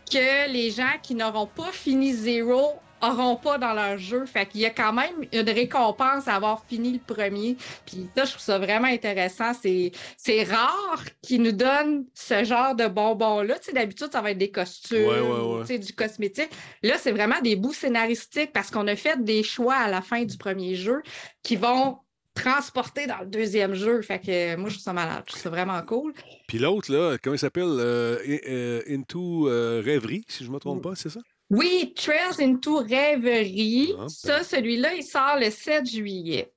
Speaker 3: que les gens qui n'auront pas fini Zero auront pas dans leur jeu. Fait qu'il y a quand même une récompense à avoir fini le premier. Puis ça, je trouve ça vraiment intéressant. C'est, c'est rare qu'ils nous donnent ce genre de bonbons-là. Tu sais, d'habitude, ça va être des costumes,
Speaker 1: Ouais, ouais, ouais.
Speaker 3: tu sais, du cosmétique. Là, c'est vraiment des bouts scénaristiques parce qu'on a fait des choix à la fin du premier jeu qui vont transporter dans le deuxième jeu. Fait que euh, moi, je trouve ça malade. Je trouve ça vraiment cool.
Speaker 1: Puis l'autre, là, comment il s'appelle? Euh, euh, Into euh, Rêverie, si je ne me trompe pas, c'est ça?
Speaker 3: Oui, Trails into Rêverie.
Speaker 1: Ah, ben.
Speaker 3: Ça, celui-là, il sort le 7 juillet.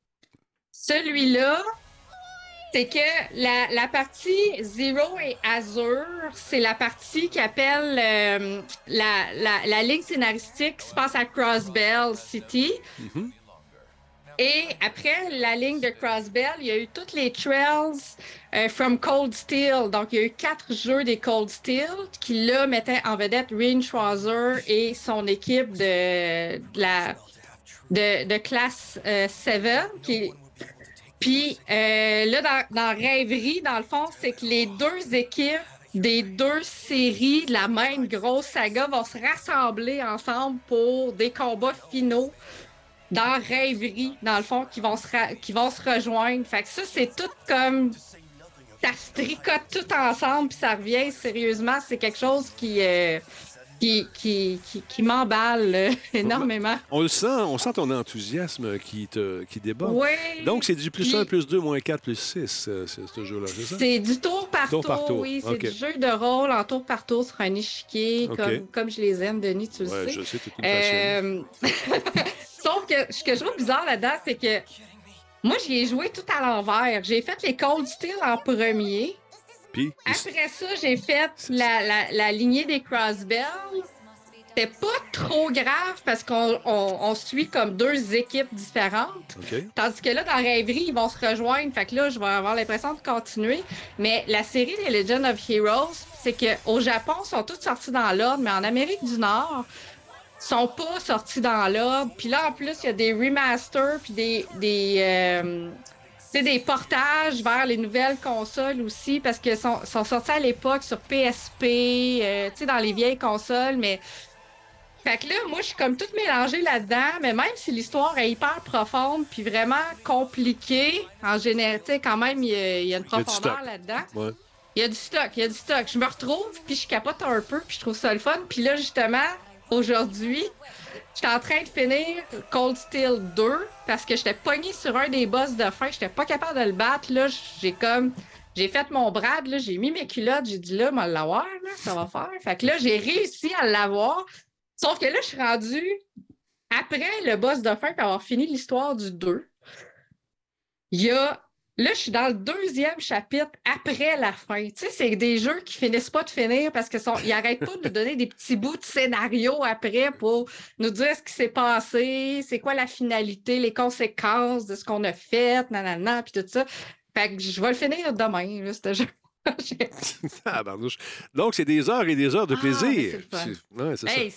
Speaker 3: Celui-là, c'est que la, la partie Zero et Azure, c'est la partie qui appelle euh, la, la, la ligne scénaristique qui se passe à Crossbell City.
Speaker 1: Mhm.
Speaker 3: Et après la ligne de Crossbell, il y a eu toutes les trails euh, from Cold Steel. Donc, il y a eu quatre jeux des Cold Steel qui, là, mettaient en vedette Rin Schwarzer et son équipe de, la de, classe 7. qui Puis, euh, là, dans, dans Rêverie, dans le fond, c'est que les deux équipes des deux séries de la même grosse saga vont se rassembler ensemble pour des combats finaux dans Rêverie, dans le fond, qui vont se, qui vont se rejoindre. Fait que ça, c'est tout comme. Ça se tricote tout ensemble, puis ça revient sérieusement. C'est quelque chose qui, euh, qui, qui, qui, qui m'emballe euh, [laughs] énormément.
Speaker 1: On le sent, on sent ton enthousiasme qui, te, qui déborde.
Speaker 3: Oui.
Speaker 1: Donc, c'est du plus
Speaker 3: Puis-
Speaker 1: 1, plus 2, moins 4, plus 6, euh, c'est ce jeu-là, c'est ça?
Speaker 3: C'est du tour par
Speaker 1: Tour
Speaker 3: tour,
Speaker 1: par tour,
Speaker 3: oui. C'est du jeu de rôle en tour par tour sur un échiquier, comme, comme je les aime, Denis, tu le
Speaker 1: Ouais,
Speaker 3: sais.
Speaker 1: je sais, passionnée.
Speaker 3: Euh, [laughs] Sauf que ce que je trouve bizarre là-dedans, c'est que moi, j'y ai joué tout à l'envers. J'ai fait les Cold Steel en premier.
Speaker 1: Puis,
Speaker 3: Après ça, j'ai fait la, la, la lignée des Crossbell. C'était pas trop grave parce qu'on on, on suit comme deux équipes différentes. Tandis que là, dans Rêverie, ils vont se rejoindre. Fait que là, je vais avoir l'impression de continuer. Mais la série des Legend of Heroes, c'est qu'au Japon, ils sont toutes sortis dans l'ordre, mais en Amérique du Nord, ils sont pas sortis dans l'ordre. Puis là, en plus, il y a des remasters, puis des. des euh, sais, des portages vers les nouvelles consoles aussi, parce qu'ils sont, sont sortis à l'époque sur PSP, euh, tu sais, dans les vieilles consoles, mais fait que là, moi, je suis comme toute mélangée là-dedans, mais même si l'histoire est hyper profonde puis vraiment compliquée, en général, tu sais, quand même, il y a, il y a une profondeur là-dedans.
Speaker 1: Ouais.
Speaker 3: Il y a du stock, il y a du stock. Je me retrouve, puis je capote un peu, puis je trouve ça le fun. Puis là, justement, aujourd'hui, j'étais en train de finir Cold Steel 2 parce que j'étais pognée sur un des boss de fin. J'étais pas capable de le battre. Là, j'ai comme... J'ai fait mon brad, là, j'ai mis mes culottes, j'ai dit là, moi l'avoir, ça va faire. Fait que là, j'ai réussi à l'avoir. Sauf que là, je suis rendue après le boss de fin, puis avoir fini l'histoire du 2. Il y a. Là, je suis dans le deuxième chapitre après la fin. Tu sais, c'est des jeux qui finissent pas de finir parce qu'ils n'arrêtent pas de nous donner des petits bouts de scénario après pour nous dire ce qui s'est passé, c'est quoi la finalité, les conséquences de ce qu'on a fait, nanana, puis tout ça. Fait que je vais le finir demain, là, ce jeu. [laughs]
Speaker 1: Donc, c'est des heures et des heures de
Speaker 3: Ah,
Speaker 1: plaisir.
Speaker 3: c'est
Speaker 1: ouais.
Speaker 3: Hey,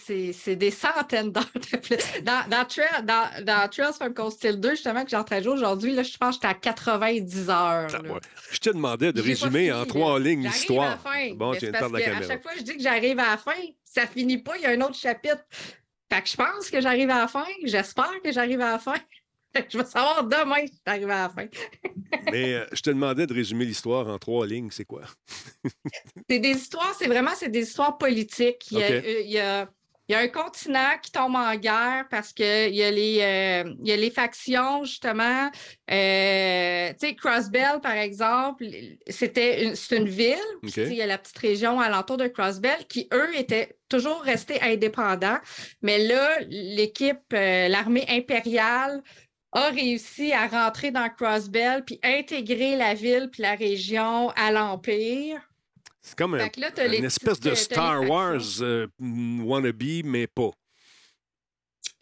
Speaker 3: des centaines d'heures de plaisir. Dans, dans, dans, dans Trails from Cold Steel 2, justement, que jouer aujourd'hui, je pense que j'étais à 90 heures.
Speaker 1: Ouais. Je te demandais de résumer
Speaker 3: fini,
Speaker 1: en
Speaker 3: là.
Speaker 1: trois lignes l'histoire.
Speaker 3: à la fin.
Speaker 1: Bon, tu viens de la
Speaker 3: que À
Speaker 1: caméra.
Speaker 3: chaque fois que je dis que j'arrive à la fin, ça finit pas, il y a un autre chapitre. Fait que je pense que j'arrive à la fin. J'espère que j'arrive à la fin. [laughs] Je vais savoir demain si j'arrive à la fin. [laughs]
Speaker 1: Mais euh, je te demandais de résumer l'histoire en trois lignes. C'est quoi? [laughs]
Speaker 3: C'est des histoires, c'est vraiment c'est des histoires politiques. Il y a, euh, il y a- il y a un continent qui tombe en guerre parce qu'il y, a les, euh, il y a les factions, justement. Euh, tu sais, Crossbell, par exemple, c'était une, c'est une ville. Il y a la petite région alentour de Crossbell qui, eux, étaient toujours restés indépendants. Mais là, l'équipe, euh, l'armée impériale a réussi à rentrer dans Crossbell puis intégrer la ville puis la région à l'Empire.
Speaker 1: C'est comme un-
Speaker 3: là,
Speaker 1: une espèce de Star. Wars euh, wannabe, mais pas.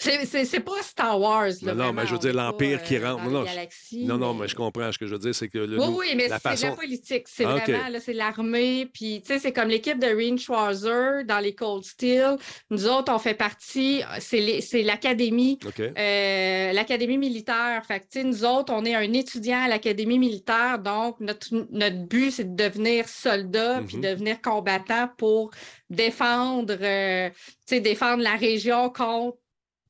Speaker 3: C'est, c'est, c'est pas Star Wars. Là,
Speaker 1: Non, non, mais je veux dire l'Empire qui rentre. Non,
Speaker 3: galaxies,
Speaker 1: non, non,
Speaker 3: mais-
Speaker 1: je comprends. Ce que je veux dire, c'est que le,
Speaker 3: Oui, oui, mais c'est
Speaker 1: façon...
Speaker 3: la politique. C'est
Speaker 1: Ah,
Speaker 3: vraiment, c'est l'armée. Puis, tu sais, c'est comme l'équipe de Reen Schwarzer dans les Cold Steel. Nous autres, on fait partie, c'est, l'académie,
Speaker 1: OK.
Speaker 3: euh, l'académie militaire. Fait que, tu sais, nous autres, on est un étudiant à l'académie militaire. Donc, notre, notre but, c'est de devenir soldat puis
Speaker 1: Mhm.
Speaker 3: devenir combattant pour défendre, euh, tu sais, défendre la région contre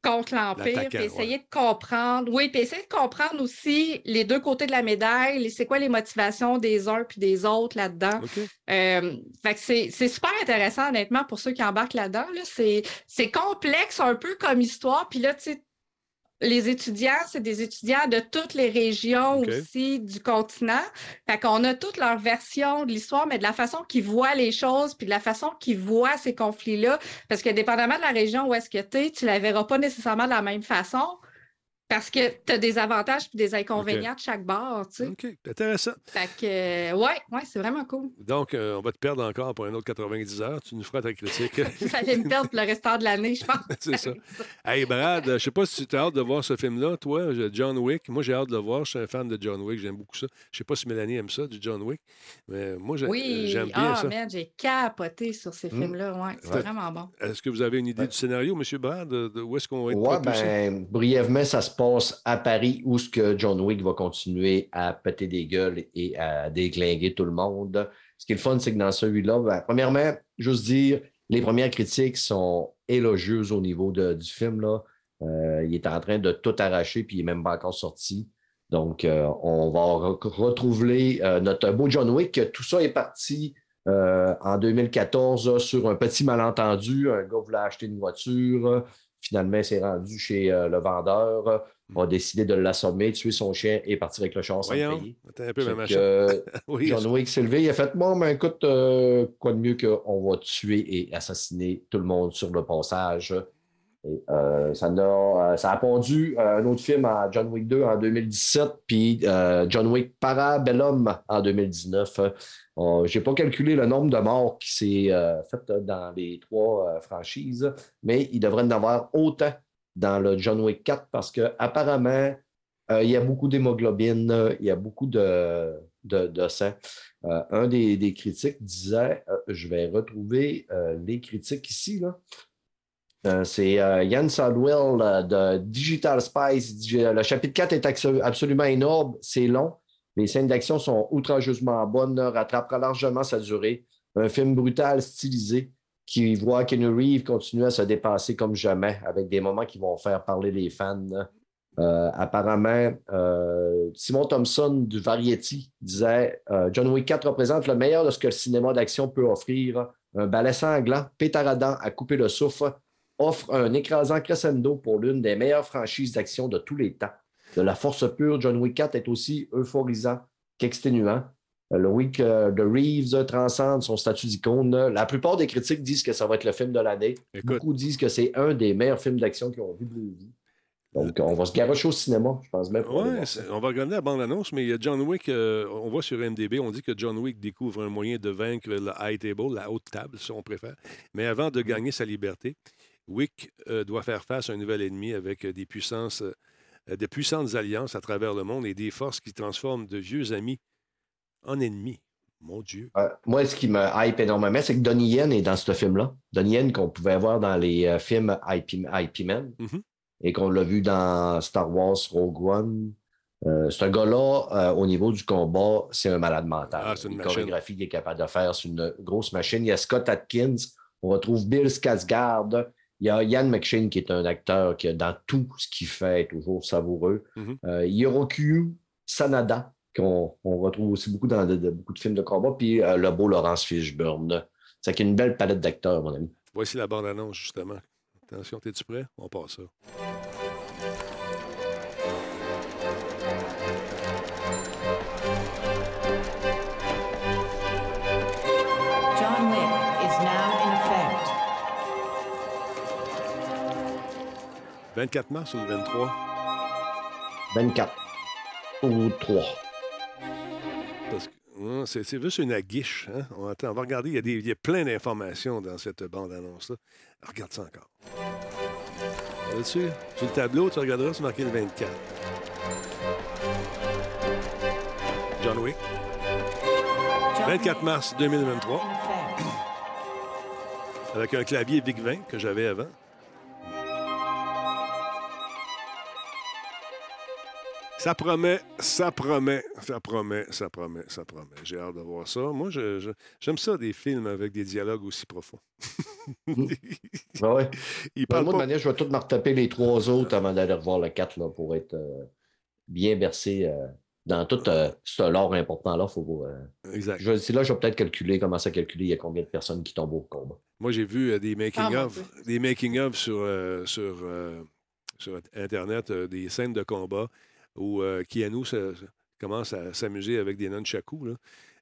Speaker 3: contre l'Empire, puis essayer de comprendre, oui, puis essayer de comprendre aussi les deux côtés de la médaille, c'est quoi les motivations des uns puis des autres là-dedans.
Speaker 1: OK.
Speaker 3: Euh, c'est super intéressant, honnêtement, pour ceux qui embarquent là-dedans. Là. C'est c'est complexe un peu comme histoire, puis là, tu sais, les étudiants, c'est des étudiants de toutes les régions aussi du continent. Fait qu'on a toute leur version de l'histoire, mais de la façon qu'ils voient les choses, puis de la façon qu'ils voient ces conflits-là. Parce que dépendamment de la région où est-ce que tu es, tu la verras pas nécessairement de la même façon. Parce que tu as des avantages puis des inconvénients de chaque bord, tu sais.
Speaker 1: OK, intéressant.
Speaker 3: Fait que, euh, ouais, ouais, c'est vraiment cool.
Speaker 1: Donc, euh, on va te perdre encore pour un autre 90 heures. Tu nous feras ta critique. [laughs]
Speaker 3: Vous allez me perdre pour le restant de l'année, je pense. [laughs]
Speaker 1: c'est ça. Hey, Brad, euh, je sais pas si tu as hâte de voir ce film-là, toi, euh, John Wick. Moi, j'ai hâte de le voir. Je suis un fan de John Wick. J'aime beaucoup ça. Je sais pas si Mélanie aime ça, du John Wick. Mais moi, j'ai-
Speaker 3: Oui,
Speaker 1: j'aime bien
Speaker 3: ah,
Speaker 1: ça.
Speaker 3: man, j'ai capoté sur ces
Speaker 2: Mm.
Speaker 3: films-là. Ouais, c'est
Speaker 1: Ouais.
Speaker 3: vraiment bon.
Speaker 1: Est-ce que vous avez une idée du scénario, M. Brad? De, de où est-ce qu'on va être
Speaker 2: Ouais,
Speaker 1: propulsé?
Speaker 2: ben, brièvement, ça se à Paris où ce que John Wick va continuer à péter des gueules et à déglinguer tout le monde. Ce qui est le fun, c'est que dans celui-là, ben, premièrement, juste dire, les premières critiques sont élogieuses au niveau de- du film. Là. Euh, il est en train de tout arracher, puis il n'est même pas encore sorti. Donc, euh, on va re- retrouver euh, notre beau John Wick. Tout ça est parti en 2014 sur un petit malentendu. Un gars voulait acheter une voiture. Finalement, il s'est rendu chez euh, le vendeur, a décidé de l'assommer, tuer son chien et partir avec le char sans
Speaker 1: Voyons,
Speaker 2: payer.
Speaker 1: attends un peu, ma
Speaker 2: Fait
Speaker 1: machin.
Speaker 2: que, [laughs] euh,
Speaker 1: Oui,
Speaker 2: John Wick s'est levé, il a fait Bon, ben écoute, euh, quoi de mieux qu'on va tuer et assassiner tout le monde sur le passage. Et, euh, euh, ça a pondu euh, un autre film à John Wick 2 en 2017, puis John Wick Parabellum en 2019. Euh, Je n'ai pas calculé le nombre de morts qui s'est euh, fait dans les trois franchises, mais il devrait en avoir autant dans le John Wick 4 parce qu'apparemment, il y a beaucoup d'hémoglobine, il y a beaucoup de, de, sang. Un des, des critiques disait, je vais retrouver les critiques ici, là. Euh, c'est euh, Yann Saldwell euh, de Digital Spice. Le chapitre 4 est absolument énorme, c'est long. Les scènes d'action sont outrageusement bonnes, rattrapera largement sa durée. Un film brutal, stylisé, qui voit Keanu Reeves continuer à se dépasser comme jamais, avec des moments qui vont faire parler les fans. Apparemment, Simon Thompson du Variety disait John Wick 4 représente le meilleur de ce que le cinéma d'action peut offrir. Un balai sanglant, pétaradant à couper le souffle, offre un écrasant crescendo pour l'une des meilleures franchises d'action de tous les temps. De la force pure, John Wick 4 est aussi euphorisant qu'exténuant. Euh, Le Wick euh, de Reeves transcende son statut d'icône. La plupart des critiques disent que ça va être le film de l'année. Beaucoup disent que c'est un des meilleurs films d'action qu'ils ont vu de leur vie. Donc, on va se garocher au cinéma, je pense même.
Speaker 1: c'est- on va regarder la bande-annonce, mais il y a John Wick, euh, on voit sur MDB, on dit que John Wick découvre un moyen de vaincre le high table, la haute table, si on préfère. Mais avant
Speaker 2: Mm.
Speaker 1: de gagner sa liberté, Wick euh, doit faire face à un nouvel ennemi avec euh, des puissances, euh, de puissantes alliances à travers le monde et des forces qui transforment de vieux amis en ennemis. Mon Dieu.
Speaker 2: Euh, moi, ce qui me hype énormément, c'est que Donnie Yen est dans ce film-là. Donnie Yen qu'on pouvait voir dans les euh, films IP, IP Men
Speaker 1: Mhm.
Speaker 2: et qu'on l'a vu dans Star Wars Rogue One. Euh, ce gars-là, euh, au niveau du combat, c'est un malade mental.
Speaker 1: Ah, c'est une
Speaker 2: chorégraphies qu'il est capable de faire, c'est une grosse machine. Il y a Scott Atkins, on retrouve Bill Skarsgård, il y a Ian McShane qui est un acteur qui, dans tout ce qu'il fait, est toujours savoureux. Euh, Hiroku Sanada, qu'on on retrouve aussi beaucoup dans de, de- beaucoup de films de combat, puis euh, le beau Laurence Fishburne. C'est une belle palette d'acteurs, mon ami.
Speaker 1: Voici la bande-annonce, justement. Attention, es-tu prêt? On passe ça. 24 mars ou le 23?
Speaker 2: 24. Ou 3.
Speaker 1: Parce que hein, c'est c'est juste une aguiche. Hein? On, attend, on va regarder. Il y a, des- il y a plein d'informations dans cette bande-annonce-là. Regarde ça encore. Là-dessus, sur le tableau, tu regarderas, c'est marqué le 24. John Wick. 24 mars 2023. Avec un clavier Vic 20 que j'avais avant. Ça promet, ça promet, ça promet, ça promet, ça promet. J'ai hâte de voir ça. Moi, je- je- j'aime ça, des films avec des dialogues aussi profonds. [laughs]
Speaker 2: Ah ouais.
Speaker 1: Il
Speaker 2: Ben,
Speaker 1: parle
Speaker 2: moi, de manière, je vais tout me retaper les trois autres avant d'aller revoir le 4 là, pour être euh, bien versé euh, dans tout euh, ce lore important-là. Faut, euh,
Speaker 1: Exact.
Speaker 2: je, c'est là, je vais peut-être calculer, commencer à calculer il y a combien de personnes qui tombent au combat.
Speaker 1: Moi, j'ai vu euh, des
Speaker 3: Ah,
Speaker 1: making-of
Speaker 3: Dieu.
Speaker 1: des making of sur, euh, sur, euh, sur Internet, euh, des scènes de combat où euh, Keanu se- commence à s'amuser avec des nunchakus.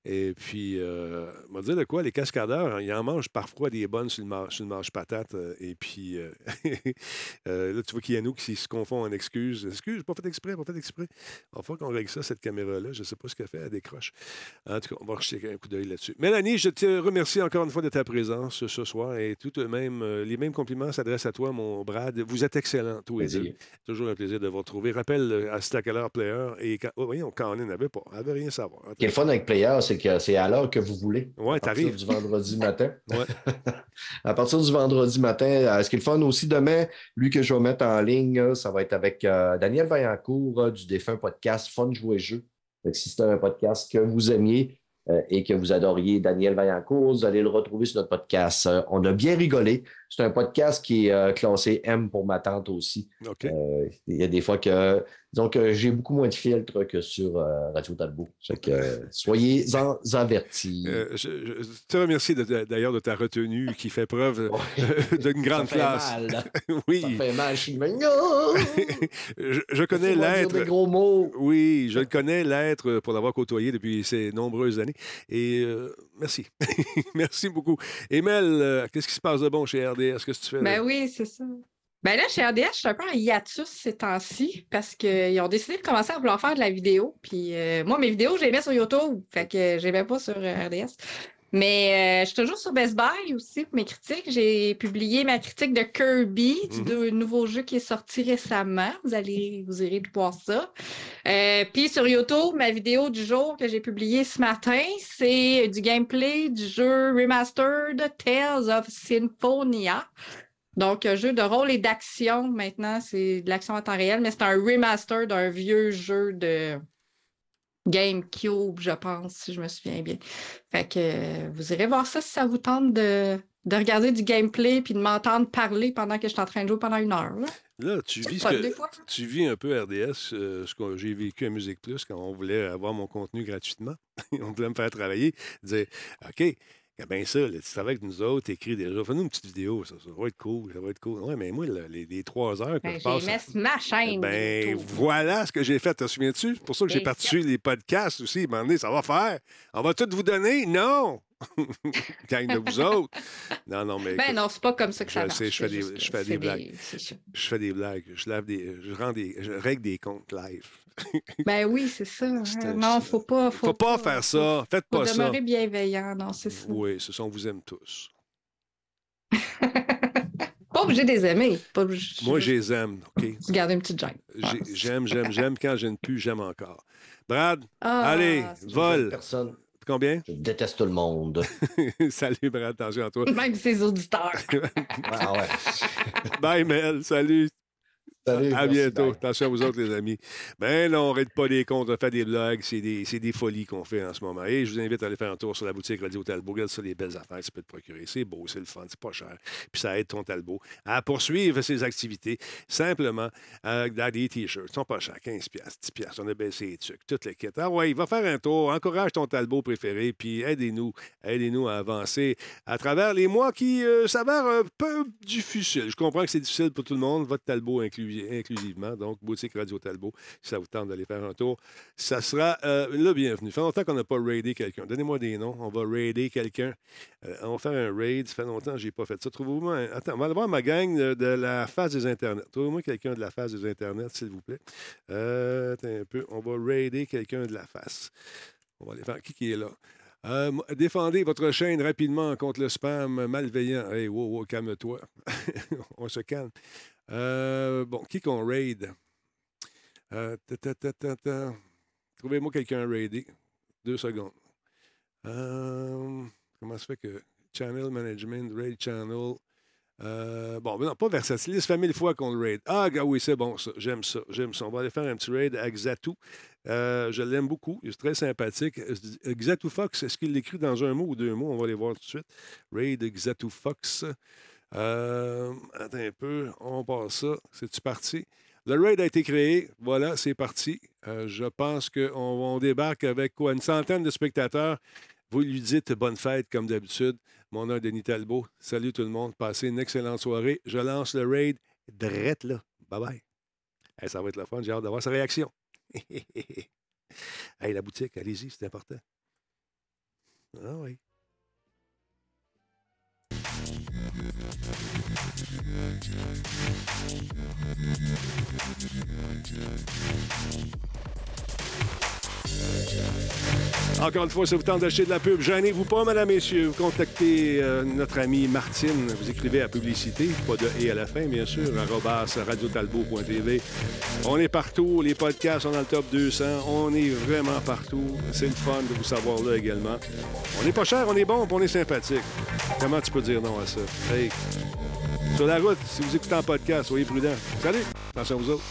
Speaker 1: Et puis, euh, on va dire de quoi, les cascadeurs, hein, ils en mangent parfois des bonnes sur le, mar- sur le marche-patate. euh, et puis, euh, [laughs] euh, là, tu vois Keanu qui se confond en excuses. Excuse, pas fait exprès, pas fait exprès. Il falloir qu'on règle ça, cette caméra-là. Je ne sais pas ce qu'elle fait, elle décroche. En tout cas, on va jeter un coup d'œil là-dessus. Mélanie, je te remercie encore une fois de ta présence ce soir et tout de même, les mêmes compliments s'adressent à toi, mon Brad. Vous êtes excellents, tous les deux. Toujours un plaisir de vous retrouver. Rappelle à heure Player et quand, oh, voyons, quand on n'avait pas, elle n'avait rien à savoir.
Speaker 2: Le fun avec Player, c'est que c'est à l'heure que vous voulez. Partir
Speaker 1: t'arrives.
Speaker 2: du vendredi matin. [laughs]
Speaker 1: Ouais. [laughs]
Speaker 2: à partir du vendredi matin, euh, ce qui est le fun aussi demain, lui que je vais mettre en ligne, ça va être avec euh, Daniel Vaillancourt euh, du défunt podcast Fun Jouer Jeu. Que si c'est un podcast que vous aimiez euh, et que vous adoriez Daniel Vaillancourt, vous allez le retrouver sur notre podcast. Euh, on a bien rigolé. C'est un podcast qui est classé M pour ma tante aussi. Il y a des fois que, disons que j'ai beaucoup moins de filtres que sur euh, Radio Talbot. Que, euh, [laughs] soyez-en avertis.
Speaker 1: Euh, je, je te remercie de- de- d'ailleurs de ta retenue qui fait preuve euh, [laughs] d'une grande
Speaker 2: fait
Speaker 1: classe.
Speaker 2: mal. [laughs]
Speaker 1: oui.
Speaker 2: Ça fait mal, je suis
Speaker 1: je, je connais l'être.
Speaker 2: des gros mots.
Speaker 1: Oui, je le connais, l'être, pour l'avoir côtoyé depuis ces nombreuses années. Et euh, merci. merci beaucoup. Emel, euh, qu'est-ce qui se passe de bon chez RDS? Qu'est-ce que tu fais?
Speaker 3: Ben
Speaker 1: là?
Speaker 3: oui, c'est ça. Ben là, chez RDS, je suis un peu en hiatus ces temps-ci parce qu'ils ont décidé de commencer à vouloir faire de la vidéo. Puis euh, moi, mes vidéos, je les mets sur YouTube. Fait que je les mets pas sur euh, RDS. Mais euh, je suis toujours sur Best Buy aussi pour mes critiques. J'ai publié ma critique de Kirby, du
Speaker 15: Mhm.
Speaker 3: nouveau jeu qui est sorti récemment. Vous allez, vous irez voir ça. Euh, Puis sur YouTube, ma vidéo du jour que j'ai publiée ce matin, c'est du gameplay du jeu Remastered Tales of Symphonia. Donc, un jeu de rôle et d'action maintenant, c'est de l'action en temps réel, mais c'est un remaster d'un vieux jeu de GameCube, je pense, si je me souviens bien. Fait que euh, vous irez voir ça si ça vous tente de, de regarder du gameplay puis de m'entendre parler pendant que je suis en train de jouer pendant une heure. là.
Speaker 1: Là, tu vis, que-
Speaker 3: des fois.
Speaker 1: tu vis un peu RDS, euh, ce que j'ai vécu à Musique Plus quand on voulait avoir mon contenu gratuitement. [laughs] on voulait me faire travailler. Dire OK, il y a bien ça, là, tu travailles avec nous autres, t'écris déjà. Fais-nous une petite vidéo, ça, ça va être cool, ça va être cool. Ouais, mais moi, là, les, les trois heures que
Speaker 3: Ben,
Speaker 1: je passe.
Speaker 3: j'ai mis ma chaîne.
Speaker 1: Ben, voilà ce que j'ai fait, te souviens-tu? C'est pour ça que j'ai
Speaker 3: Bien
Speaker 1: parti les podcasts aussi. À un moment donné, ça va faire. On va tout vous donner? Non! [laughs] Gang de vous autres. Non, non, mais.
Speaker 3: Ben
Speaker 1: écoute,
Speaker 3: non, c'est pas comme ça que ça
Speaker 1: je
Speaker 3: marche.
Speaker 1: sais, je fais des, je fais blagues. Je fais des blagues. Je lave des. Je rends des. Je règle des comptes live. [laughs]
Speaker 3: Ben oui, c'est ça. hein.
Speaker 1: un-
Speaker 3: Non, faut pas. Faut,
Speaker 1: Faut pas faire ça. Faites
Speaker 3: faut
Speaker 1: pas ça.
Speaker 3: demeurer bienveillant, non, c'est ça.
Speaker 1: Oui, ce sont vous aime tous. [laughs]
Speaker 3: Pas obligé de les aimer. Pas obligé-
Speaker 1: Moi, je les aime, OK?
Speaker 3: Tu gardes une petite gêne.
Speaker 1: J'ai- J'aime, j'aime, j'aime. Quand je ne plus, j'aime encore. Brad,
Speaker 3: Ah,
Speaker 1: allez, vol.
Speaker 2: Personne.
Speaker 1: Combien?
Speaker 2: Je déteste tout le monde. [laughs]
Speaker 1: salut, Brad. Attention à toi.
Speaker 3: Même ses auditeurs.
Speaker 2: Ah ouais.
Speaker 1: Bye, Mel. Salut.
Speaker 2: Salut.
Speaker 1: À bientôt. Attention à vous autres, les amis. Ben non, on règle pas des comptes, on fait des blogs. C'est des, des folies qu'on fait en ce moment. Et je vous invite à aller faire un tour sur la boutique Radio Talbot. Regarde ça, les belles affaires que tu peux te procurer. C'est beau, c'est le fun, c'est pas cher. Puis ça aide ton Talbot à poursuivre ses activités simplement avec des t-shirts. Ils sont pas chers, 15 piastres, 10 piastres. On a baissé les trucs, toutes les kits. Ah ouais, va faire un tour, encourage ton Talbot préféré, puis aidez-nous, aidez-nous à avancer à travers les mois qui euh, s'avèrent un peu difficiles. Je comprends que c'est difficile pour tout le monde, votre Talbot inclus- inclusivement. Donc, boutique Radio Talbot, si ça vous tente d'aller faire un tour, ça sera euh, le bienvenu. Ça fait longtemps qu'on n'a pas raidé quelqu'un. Donnez-moi des noms. On va raider quelqu'un. Euh, on va faire un raid. Ça fait longtemps que je n'ai pas fait ça. Trouvez-moi. un- Attends, on va aller voir ma gang de, la face des Internets. Trouvez-moi quelqu'un de la face des Internets, s'il vous plaît. Euh, un peu. On va raider quelqu'un de la face. On va aller faire. Qui qui est là? Défendez votre chaîne rapidement contre le spam malveillant. Hey, wow, wow, calme-toi. [laughs] on se calme. Euh, bon, qui qu'on raid? Euh. Trouvez-moi quelqu'un à raider. Deux secondes. Euh, comment ça fait que Channel Management, Raid Channel. bon, ben non, pas versatile. Ça fait mille fois qu'on le raid. Ah, oui, c'est bon, ça. J'aime ça. J'aime ça. On va aller faire un petit raid à Xatu. Euh, je l'aime beaucoup. Il est très sympathique. Xatu Fox, est-ce qu'il l'écrit dans un mot ou deux mots? On va les voir tout de suite. Raid Xatu Fox. Euh, attends un peu. On passe ça. C'est-tu parti? Le raid a été créé. Voilà, c'est parti. Euh, je pense qu'on on débarque avec quoi? Une centaine de spectateurs. Vous lui dites bonne fête comme d'habitude. Mon nom est Denis Talbot. Salut tout le monde. Passez une excellente soirée. Je lance le raid drette là. Bye bye. Ça va être le fun. J'ai hâte d'avoir sa réaction. [laughs] hey, la boutique, allez-y, c'est important. Ah oui. Thank you. Encore une fois, si vous tentez d'acheter de la pub, gênez-vous pas, mesdames, messieurs. Vous contactez euh, notre amie Martine. Vous écrivez à publicité, pas de et à la fin, bien sûr, arrobas radiotalbot.tv. On est partout. Les podcasts sont dans le top 200. On est vraiment partout. C'est le fun de vous savoir là également. On n'est pas cher, on est bon, on est sympathique. Comment tu peux dire non à ça? Hey, sur la route, si vous écoutez en podcast, soyez prudents. Salut! Attention à vous autres.